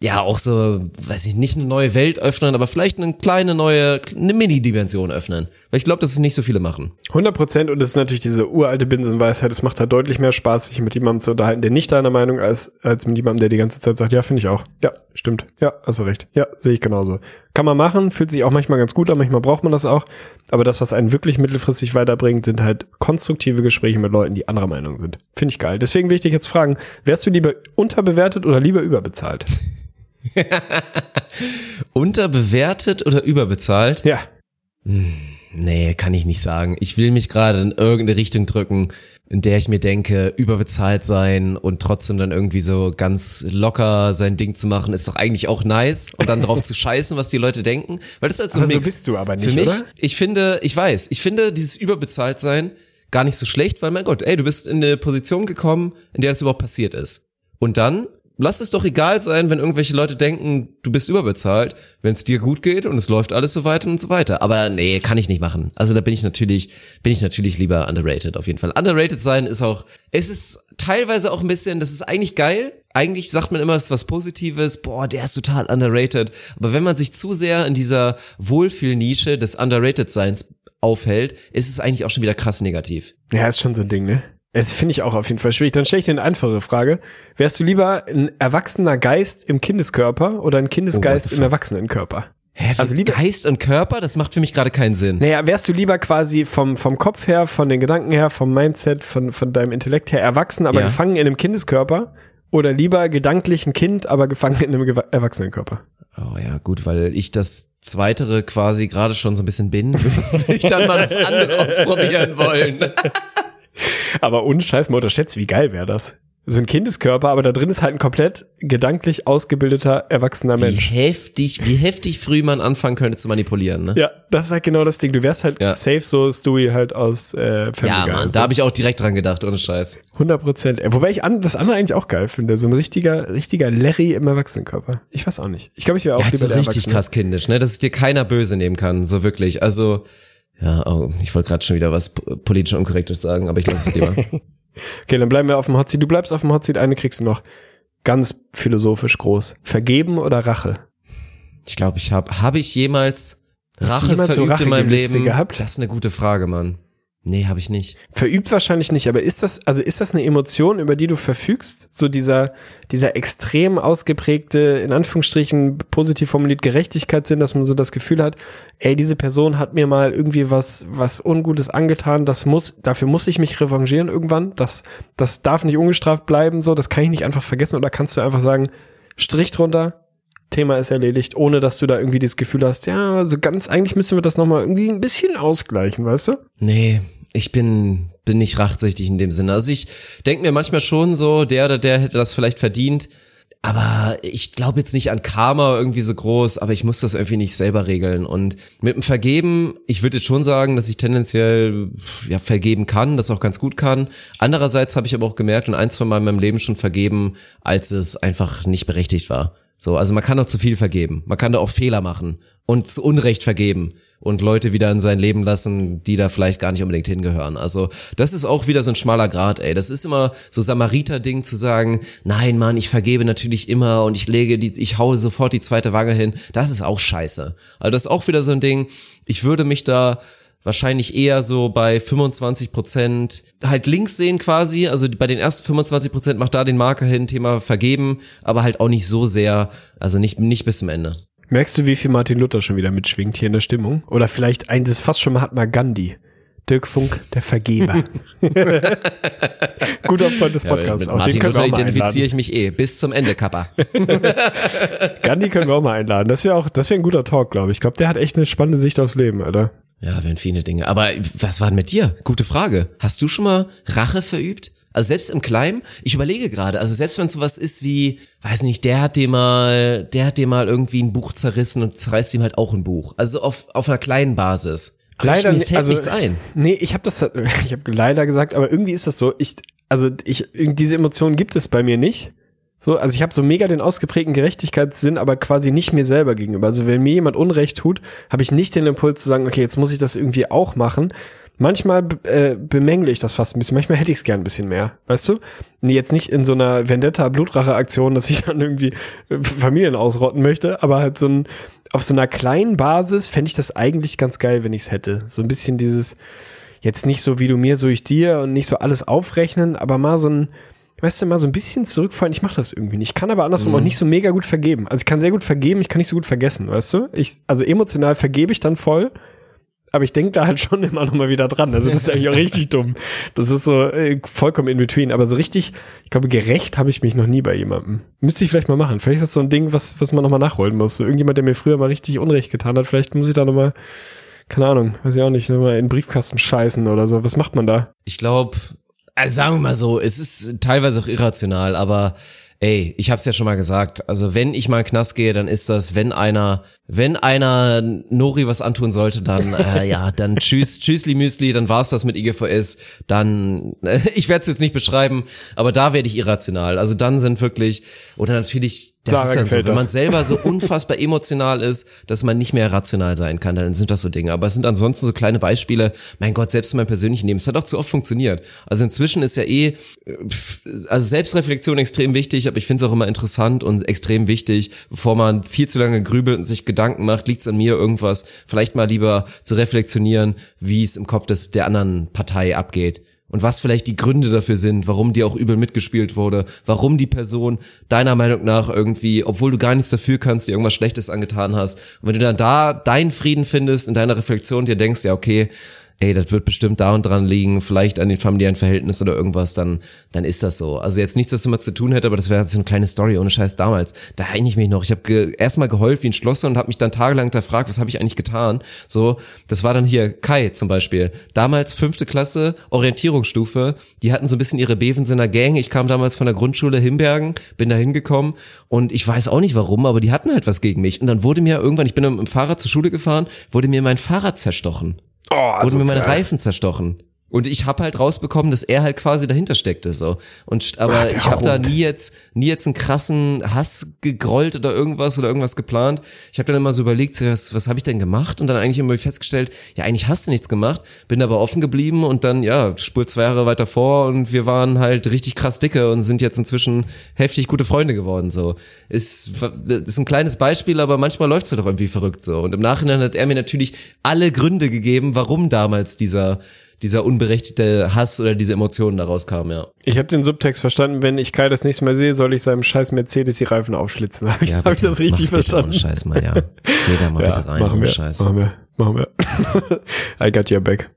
ja auch so, weiß ich nicht eine neue Welt öffnen, aber vielleicht eine kleine neue, eine Mini-Dimension öffnen. Weil ich glaube, dass es nicht so viele machen. 100 Prozent und es ist natürlich diese uralte Binsenweisheit, es macht halt deutlich mehr Spaß, sich mit jemandem zu unterhalten, der nicht deiner Meinung ist, als mit jemandem, der die ganze Zeit sagt, ja, finde ich auch. Ja, stimmt. Ja, hast du recht. Ja, sehe ich genauso. Kann man machen, fühlt sich auch manchmal ganz gut an, manchmal braucht man das auch. Aber das, was einen wirklich mittelfristig weiterbringt, sind halt konstruktive Gespräche mit Leuten, die anderer Meinung sind. Finde ich geil. Deswegen will ich dich jetzt fragen, wärst du lieber unterbewertet oder lieber überbezahlt? Unterbewertet oder überbezahlt? Ja. Nee, kann ich nicht sagen. Ich will mich gerade in irgendeine Richtung drücken, in der ich mir denke, überbezahlt sein und trotzdem dann irgendwie so ganz locker sein Ding zu machen, ist doch eigentlich auch nice und dann drauf zu scheißen, was die Leute denken. Weil das ist halt so ein Aber so Mix. bist du aber nicht, Für mich, oder? ich finde, ich weiß, ich finde dieses überbezahlt sein gar nicht so schlecht, weil mein Gott, ey, du bist in eine Position gekommen, in der das überhaupt passiert ist. Und dann lass es doch egal sein, wenn irgendwelche Leute denken, du bist überbezahlt, wenn es dir gut geht und es läuft alles so weiter und so weiter. Aber nee, kann ich nicht machen. Also da bin ich natürlich, bin ich natürlich lieber underrated auf jeden Fall. Underrated sein ist auch, es ist teilweise auch ein bisschen, das ist eigentlich geil. Eigentlich sagt man immer, es ist was Positives, boah, der ist total underrated. Aber wenn man sich zu sehr in dieser Wohlfühlnische des Underrated-Seins aufhält, ist es eigentlich auch schon wieder krass negativ. Ja, ist schon so ein Ding, ne? Das finde ich auch auf jeden Fall schwierig. Dann stelle ich dir eine einfache Frage. Wärst du lieber ein erwachsener Geist im Kindeskörper oder ein Kindesgeist Oh, im? Erwachsenenkörper? Hä, Also lieber- Geist und Körper, das macht für mich gerade keinen Sinn. Naja, wärst du lieber quasi vom, vom Kopf her, von den Gedanken her, vom Mindset, von, von deinem Intellekt her erwachsen, aber Ja. gefangen in einem Kindeskörper? Oder lieber gedanklich ein Kind, aber gefangen in einem Erwachsenenkörper? Oh ja, gut, weil ich das Zweitere quasi gerade schon so ein bisschen bin, würde ich dann mal das andere ausprobieren wollen. Aber unscheiß mal unterschätzt, wie geil wäre das? So ein Kindeskörper, aber da drin ist halt ein komplett gedanklich ausgebildeter, erwachsener Wie Mensch. heftig, wie heftig früh man anfangen könnte zu manipulieren, ne? Ja, das ist halt genau das Ding. Du wärst halt Ja. safe so Stewie halt aus äh, Family Ja, Guy. Mann, So. da habe ich auch direkt dran gedacht, ohne Scheiß. 100 Prozent. Wobei ich an, das andere eigentlich auch geil finde. So ein richtiger, richtiger Larry im Erwachsenenkörper. Ich weiß auch nicht. Ich glaube, ich wäre auch Ja, halt lieber so richtig krass kindisch, ne? Dass es dir keiner böse nehmen kann, so wirklich. Also, ja, oh, ich wollte gerade schon wieder was politisch Unkorrektes sagen, aber ich lasse es lieber. Okay, dann bleiben wir auf dem Hot Seat. Du bleibst auf dem Hot Seat. Eine kriegst du noch. Ganz philosophisch groß. Vergeben oder Rache? Ich glaube, ich habe, habe ich jemals Rache jemals so verübt in meinem Leben? gehabt? Das ist eine gute Frage, Mann. Nee, habe ich nicht. Verübt wahrscheinlich nicht, aber ist das, also ist das eine Emotion, über die du verfügst? So dieser, dieser extrem ausgeprägte, in Anführungsstrichen positiv formuliert Gerechtigkeitssinn, dass man so das Gefühl hat, ey, diese Person hat mir mal irgendwie was, was Ungutes angetan, das muss, dafür muss ich mich revanchieren irgendwann, das, das darf nicht ungestraft bleiben, so, das kann ich nicht einfach vergessen oder kannst du einfach sagen, Strich drunter, Thema ist erledigt, ohne dass du da irgendwie das Gefühl hast, ja, so ganz, eigentlich müssen wir das nochmal irgendwie ein bisschen ausgleichen, weißt du? Nee, ich bin, bin nicht rachsüchtig in dem Sinne. Also ich denke mir manchmal schon so, der oder der hätte das vielleicht verdient. Aber ich glaube jetzt nicht an Karma irgendwie so groß, aber ich muss das irgendwie nicht selber regeln. Und mit dem Vergeben, ich würde jetzt schon sagen, dass ich tendenziell ja, vergeben kann, das auch ganz gut kann. Andererseits habe ich aber auch gemerkt und ein, zwei Mal in meinem Leben schon vergeben, als es einfach nicht berechtigt war. So, also man kann auch zu viel vergeben. Man kann da auch Fehler machen und zu Unrecht vergeben und Leute wieder in sein Leben lassen, die da vielleicht gar nicht unbedingt hingehören. Also das ist auch wieder so ein schmaler Grad, ey. Das ist immer so Samariter-Ding zu sagen, nein, Mann, ich vergebe natürlich immer und ich lege die, ich haue sofort die zweite Wange hin. Das ist auch scheiße. Also das ist auch wieder so ein Ding. Ich würde mich da wahrscheinlich eher so bei 25 Prozent halt links sehen quasi. Also bei den ersten 25 Prozent macht da den Marker hin, Thema vergeben, aber halt auch nicht so sehr, also nicht, nicht bis zum Ende. Merkst du, wie viel Martin Luther schon wieder mitschwingt hier in der Stimmung? Oder vielleicht ein, das ist fast schon Mahatma Gandhi. Dirk Funk, der Vergeber. Guter Freund des Ja, Podcasts. mit auch. Martin Luther mal identifiziere ich mich eh. Bis zum Ende, Kappa. Gandhi können wir auch mal einladen. Das wäre auch, das wäre ein guter Talk, glaube ich. Ich glaube, der hat echt eine spannende Sicht aufs Leben, Alter. Ja, wären viele Dinge. Aber was war denn mit dir? Gute Frage. Hast du schon mal Rache verübt? Also selbst im Kleinen, ich überlege gerade, also selbst wenn es sowas ist wie, weiß nicht, der hat dir mal, der hat dir mal irgendwie ein Buch zerrissen und zerreißt ihm halt auch ein Buch. Also auf, auf einer kleinen Basis. Aber Leider mir nicht- fällt also- nichts ein. Nee, ich habe das, ich habe leider gesagt, aber irgendwie ist das so. Ich, also ich, diese Emotionen gibt es bei mir nicht. So, also ich habe so mega den ausgeprägten Gerechtigkeitssinn, aber quasi nicht mir selber gegenüber. Also wenn mir jemand Unrecht tut, habe ich nicht den Impuls zu sagen, okay, jetzt muss ich das irgendwie auch machen. manchmal äh, bemängle ich das fast ein bisschen. Manchmal hätte ich es gern ein bisschen mehr. Weißt du? Jetzt nicht in so einer Vendetta-Blutrache-Aktion, dass ich dann irgendwie äh, Familien ausrotten möchte, aber halt so ein, auf so einer kleinen Basis fände ich das eigentlich ganz geil, wenn ich es hätte. So ein bisschen dieses, jetzt nicht so wie du mir, so ich dir und nicht so alles aufrechnen, aber mal so ein, weißt du, mal so ein bisschen zurückfallen. Ich mache das irgendwie nicht. Ich kann aber andersrum Mhm. auch nicht so mega gut vergeben. Also ich kann sehr gut vergeben, ich kann nicht so gut vergessen, weißt du? Ich, also emotional vergebe ich dann voll, aber ich denke da halt schon immer noch mal wieder dran. Also das ist eigentlich auch richtig dumm. Das ist so äh, vollkommen in between. Aber so richtig, ich glaube, gerecht habe ich mich noch nie bei jemandem. Müsste ich vielleicht mal machen. Vielleicht ist das so ein Ding, was, was man noch mal nachholen muss. So irgendjemand, der mir früher mal richtig Unrecht getan hat. Vielleicht muss ich da noch mal, keine Ahnung, weiß ich auch nicht, noch mal in den Briefkasten scheißen oder so. Was macht man da? Ich glaube, also sagen wir mal so, es ist teilweise auch irrational, aber ey, ich hab's ja schon mal gesagt, also wenn ich mal in den Knast gehe, dann ist das, wenn einer, wenn einer Nori was antun sollte, dann äh, ja, dann tschüss, tschüssli Müsli, dann war's das mit IGVS, dann, äh, ich werde es jetzt nicht beschreiben, aber da werde ich irrational. Also dann sind wirklich, oder natürlich, das Sarah ist dann so, wenn man das. selber so unfassbar emotional ist, dass man nicht mehr rational sein kann, dann sind das so Dinge. Aber es sind ansonsten so kleine Beispiele. Mein Gott, selbst in meinem persönlichen Leben, es hat auch zu oft funktioniert. Also inzwischen ist ja eh, äh, also Selbstreflexion extrem wichtig, aber ich finde es auch immer interessant und extrem wichtig, bevor man viel zu lange grübelt und sich Gedanken macht, liegt es an mir irgendwas, vielleicht mal lieber zu reflektionieren, wie es im Kopf des, der anderen Partei abgeht und was vielleicht die Gründe dafür sind, warum dir auch übel mitgespielt wurde, warum die Person deiner Meinung nach irgendwie, obwohl du gar nichts dafür kannst, dir irgendwas Schlechtes angetan hast. Und wenn du dann da deinen Frieden findest in deiner Reflexion, dir denkst, ja, okay, ey, das wird bestimmt da und dran liegen, vielleicht an den familiären Verhältnissen oder irgendwas, dann, dann ist das so. Also jetzt nichts, das damit zu tun hätte, aber das wäre so eine kleine Story ohne Scheiß damals. Da erinnere ich mich noch. Ich habe ge erstmal geheult wie ein Schlosser und habe mich dann tagelang gefragt, was habe ich eigentlich getan? So, das war dann hier Kai zum Beispiel. Damals fünfte Klasse, Orientierungsstufe. Die hatten so ein bisschen ihre Bevens in der Gang. Ich kam damals von der Grundschule Himbergen, bin da hingekommen und ich weiß auch nicht warum, aber die hatten halt was gegen mich. Und dann wurde mir irgendwann, ich bin mit dem Fahrrad zur Schule gefahren, wurde mir mein Fahrrad zerstochen Oh, wurden mir meine. Reifen zerstochen. Und ich habe halt rausbekommen, dass er halt quasi dahinter steckte so. Und aber Ach, ich habe da nie jetzt nie jetzt einen krassen Hass gegrollt oder irgendwas oder irgendwas geplant. Ich habe dann immer so überlegt, was, was habe ich denn gemacht? Und dann eigentlich immer festgestellt, ja eigentlich hast du nichts gemacht. Bin aber offen geblieben und dann ja Spur zwei Jahre weiter vor und wir waren halt richtig krass dicke und sind jetzt inzwischen heftig gute Freunde geworden so. Ist ist ein kleines Beispiel, aber manchmal läuft's halt doch irgendwie verrückt so. Und im Nachhinein hat er mir natürlich alle Gründe gegeben, warum damals dieser dieser unberechtigte Hass oder diese Emotionen daraus kamen, ja. Ich habe den Subtext verstanden, wenn ich Kai das nächste Mal sehe, soll ich seinem scheiß Mercedes die Reifen aufschlitzen. Habe ich, ja hab ich das richtig bitte verstanden? Ohne Scheiß mal, ja. Geh da mal bitte rein, machen wir, Scheiß. machen wir, machen wir. I got your back.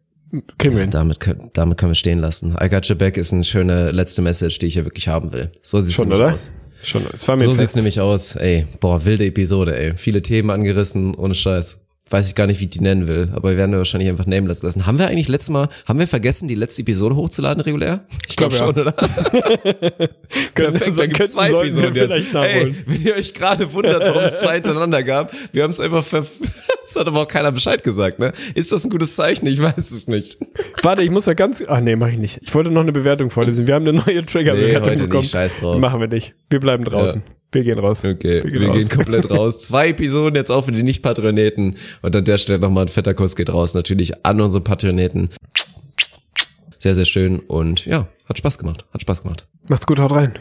Kriegen hin. Damit, können- damit können wir stehen lassen. I got your back ist eine schöne letzte Message, die ich hier wirklich haben will. So sieht's Schon, nämlich oder? aus. Schon, es war mir So fest. sieht's nämlich aus. Ey, boah, wilde Episode, ey. Viele Themen angerissen, ohne Scheiß. Weiß ich gar nicht, wie ich die nennen will, aber wir werden ja wahrscheinlich einfach nameless lassen. Haben wir eigentlich letztes Mal, haben wir vergessen, die letzte Episode hochzuladen regulär? Ich glaube glaub, schon, oder? Wir- Perfekt, da gibt's zwei wir Episoden. vielleicht nachholen. Ey, wenn ihr euch gerade wundert, warum es zwei hintereinander gab, wir haben es einfach ver... Es hat aber auch keiner Bescheid gesagt, ne? Ist das ein gutes Zeichen? Ich weiß es nicht. Warte, ich muss da ganz. Ach nee, mach ich nicht. Ich wollte noch eine Bewertung vorlesen. Wir haben eine neue Trigger-Bewertung Nee, heute nicht. bekommen. Scheiß drauf. Machen wir nicht. Wir bleiben draußen. Wir gehen raus. Okay, wir gehen, raus. komplett raus. Zwei Episoden jetzt auch für die Nicht-Patroneten. Und an der Stelle nochmal ein fetter Kuss geht raus. Natürlich an unsere Patroneten. Sehr, sehr schön. Und ja, hat Spaß gemacht. Hat Spaß gemacht. Macht's gut, haut rein.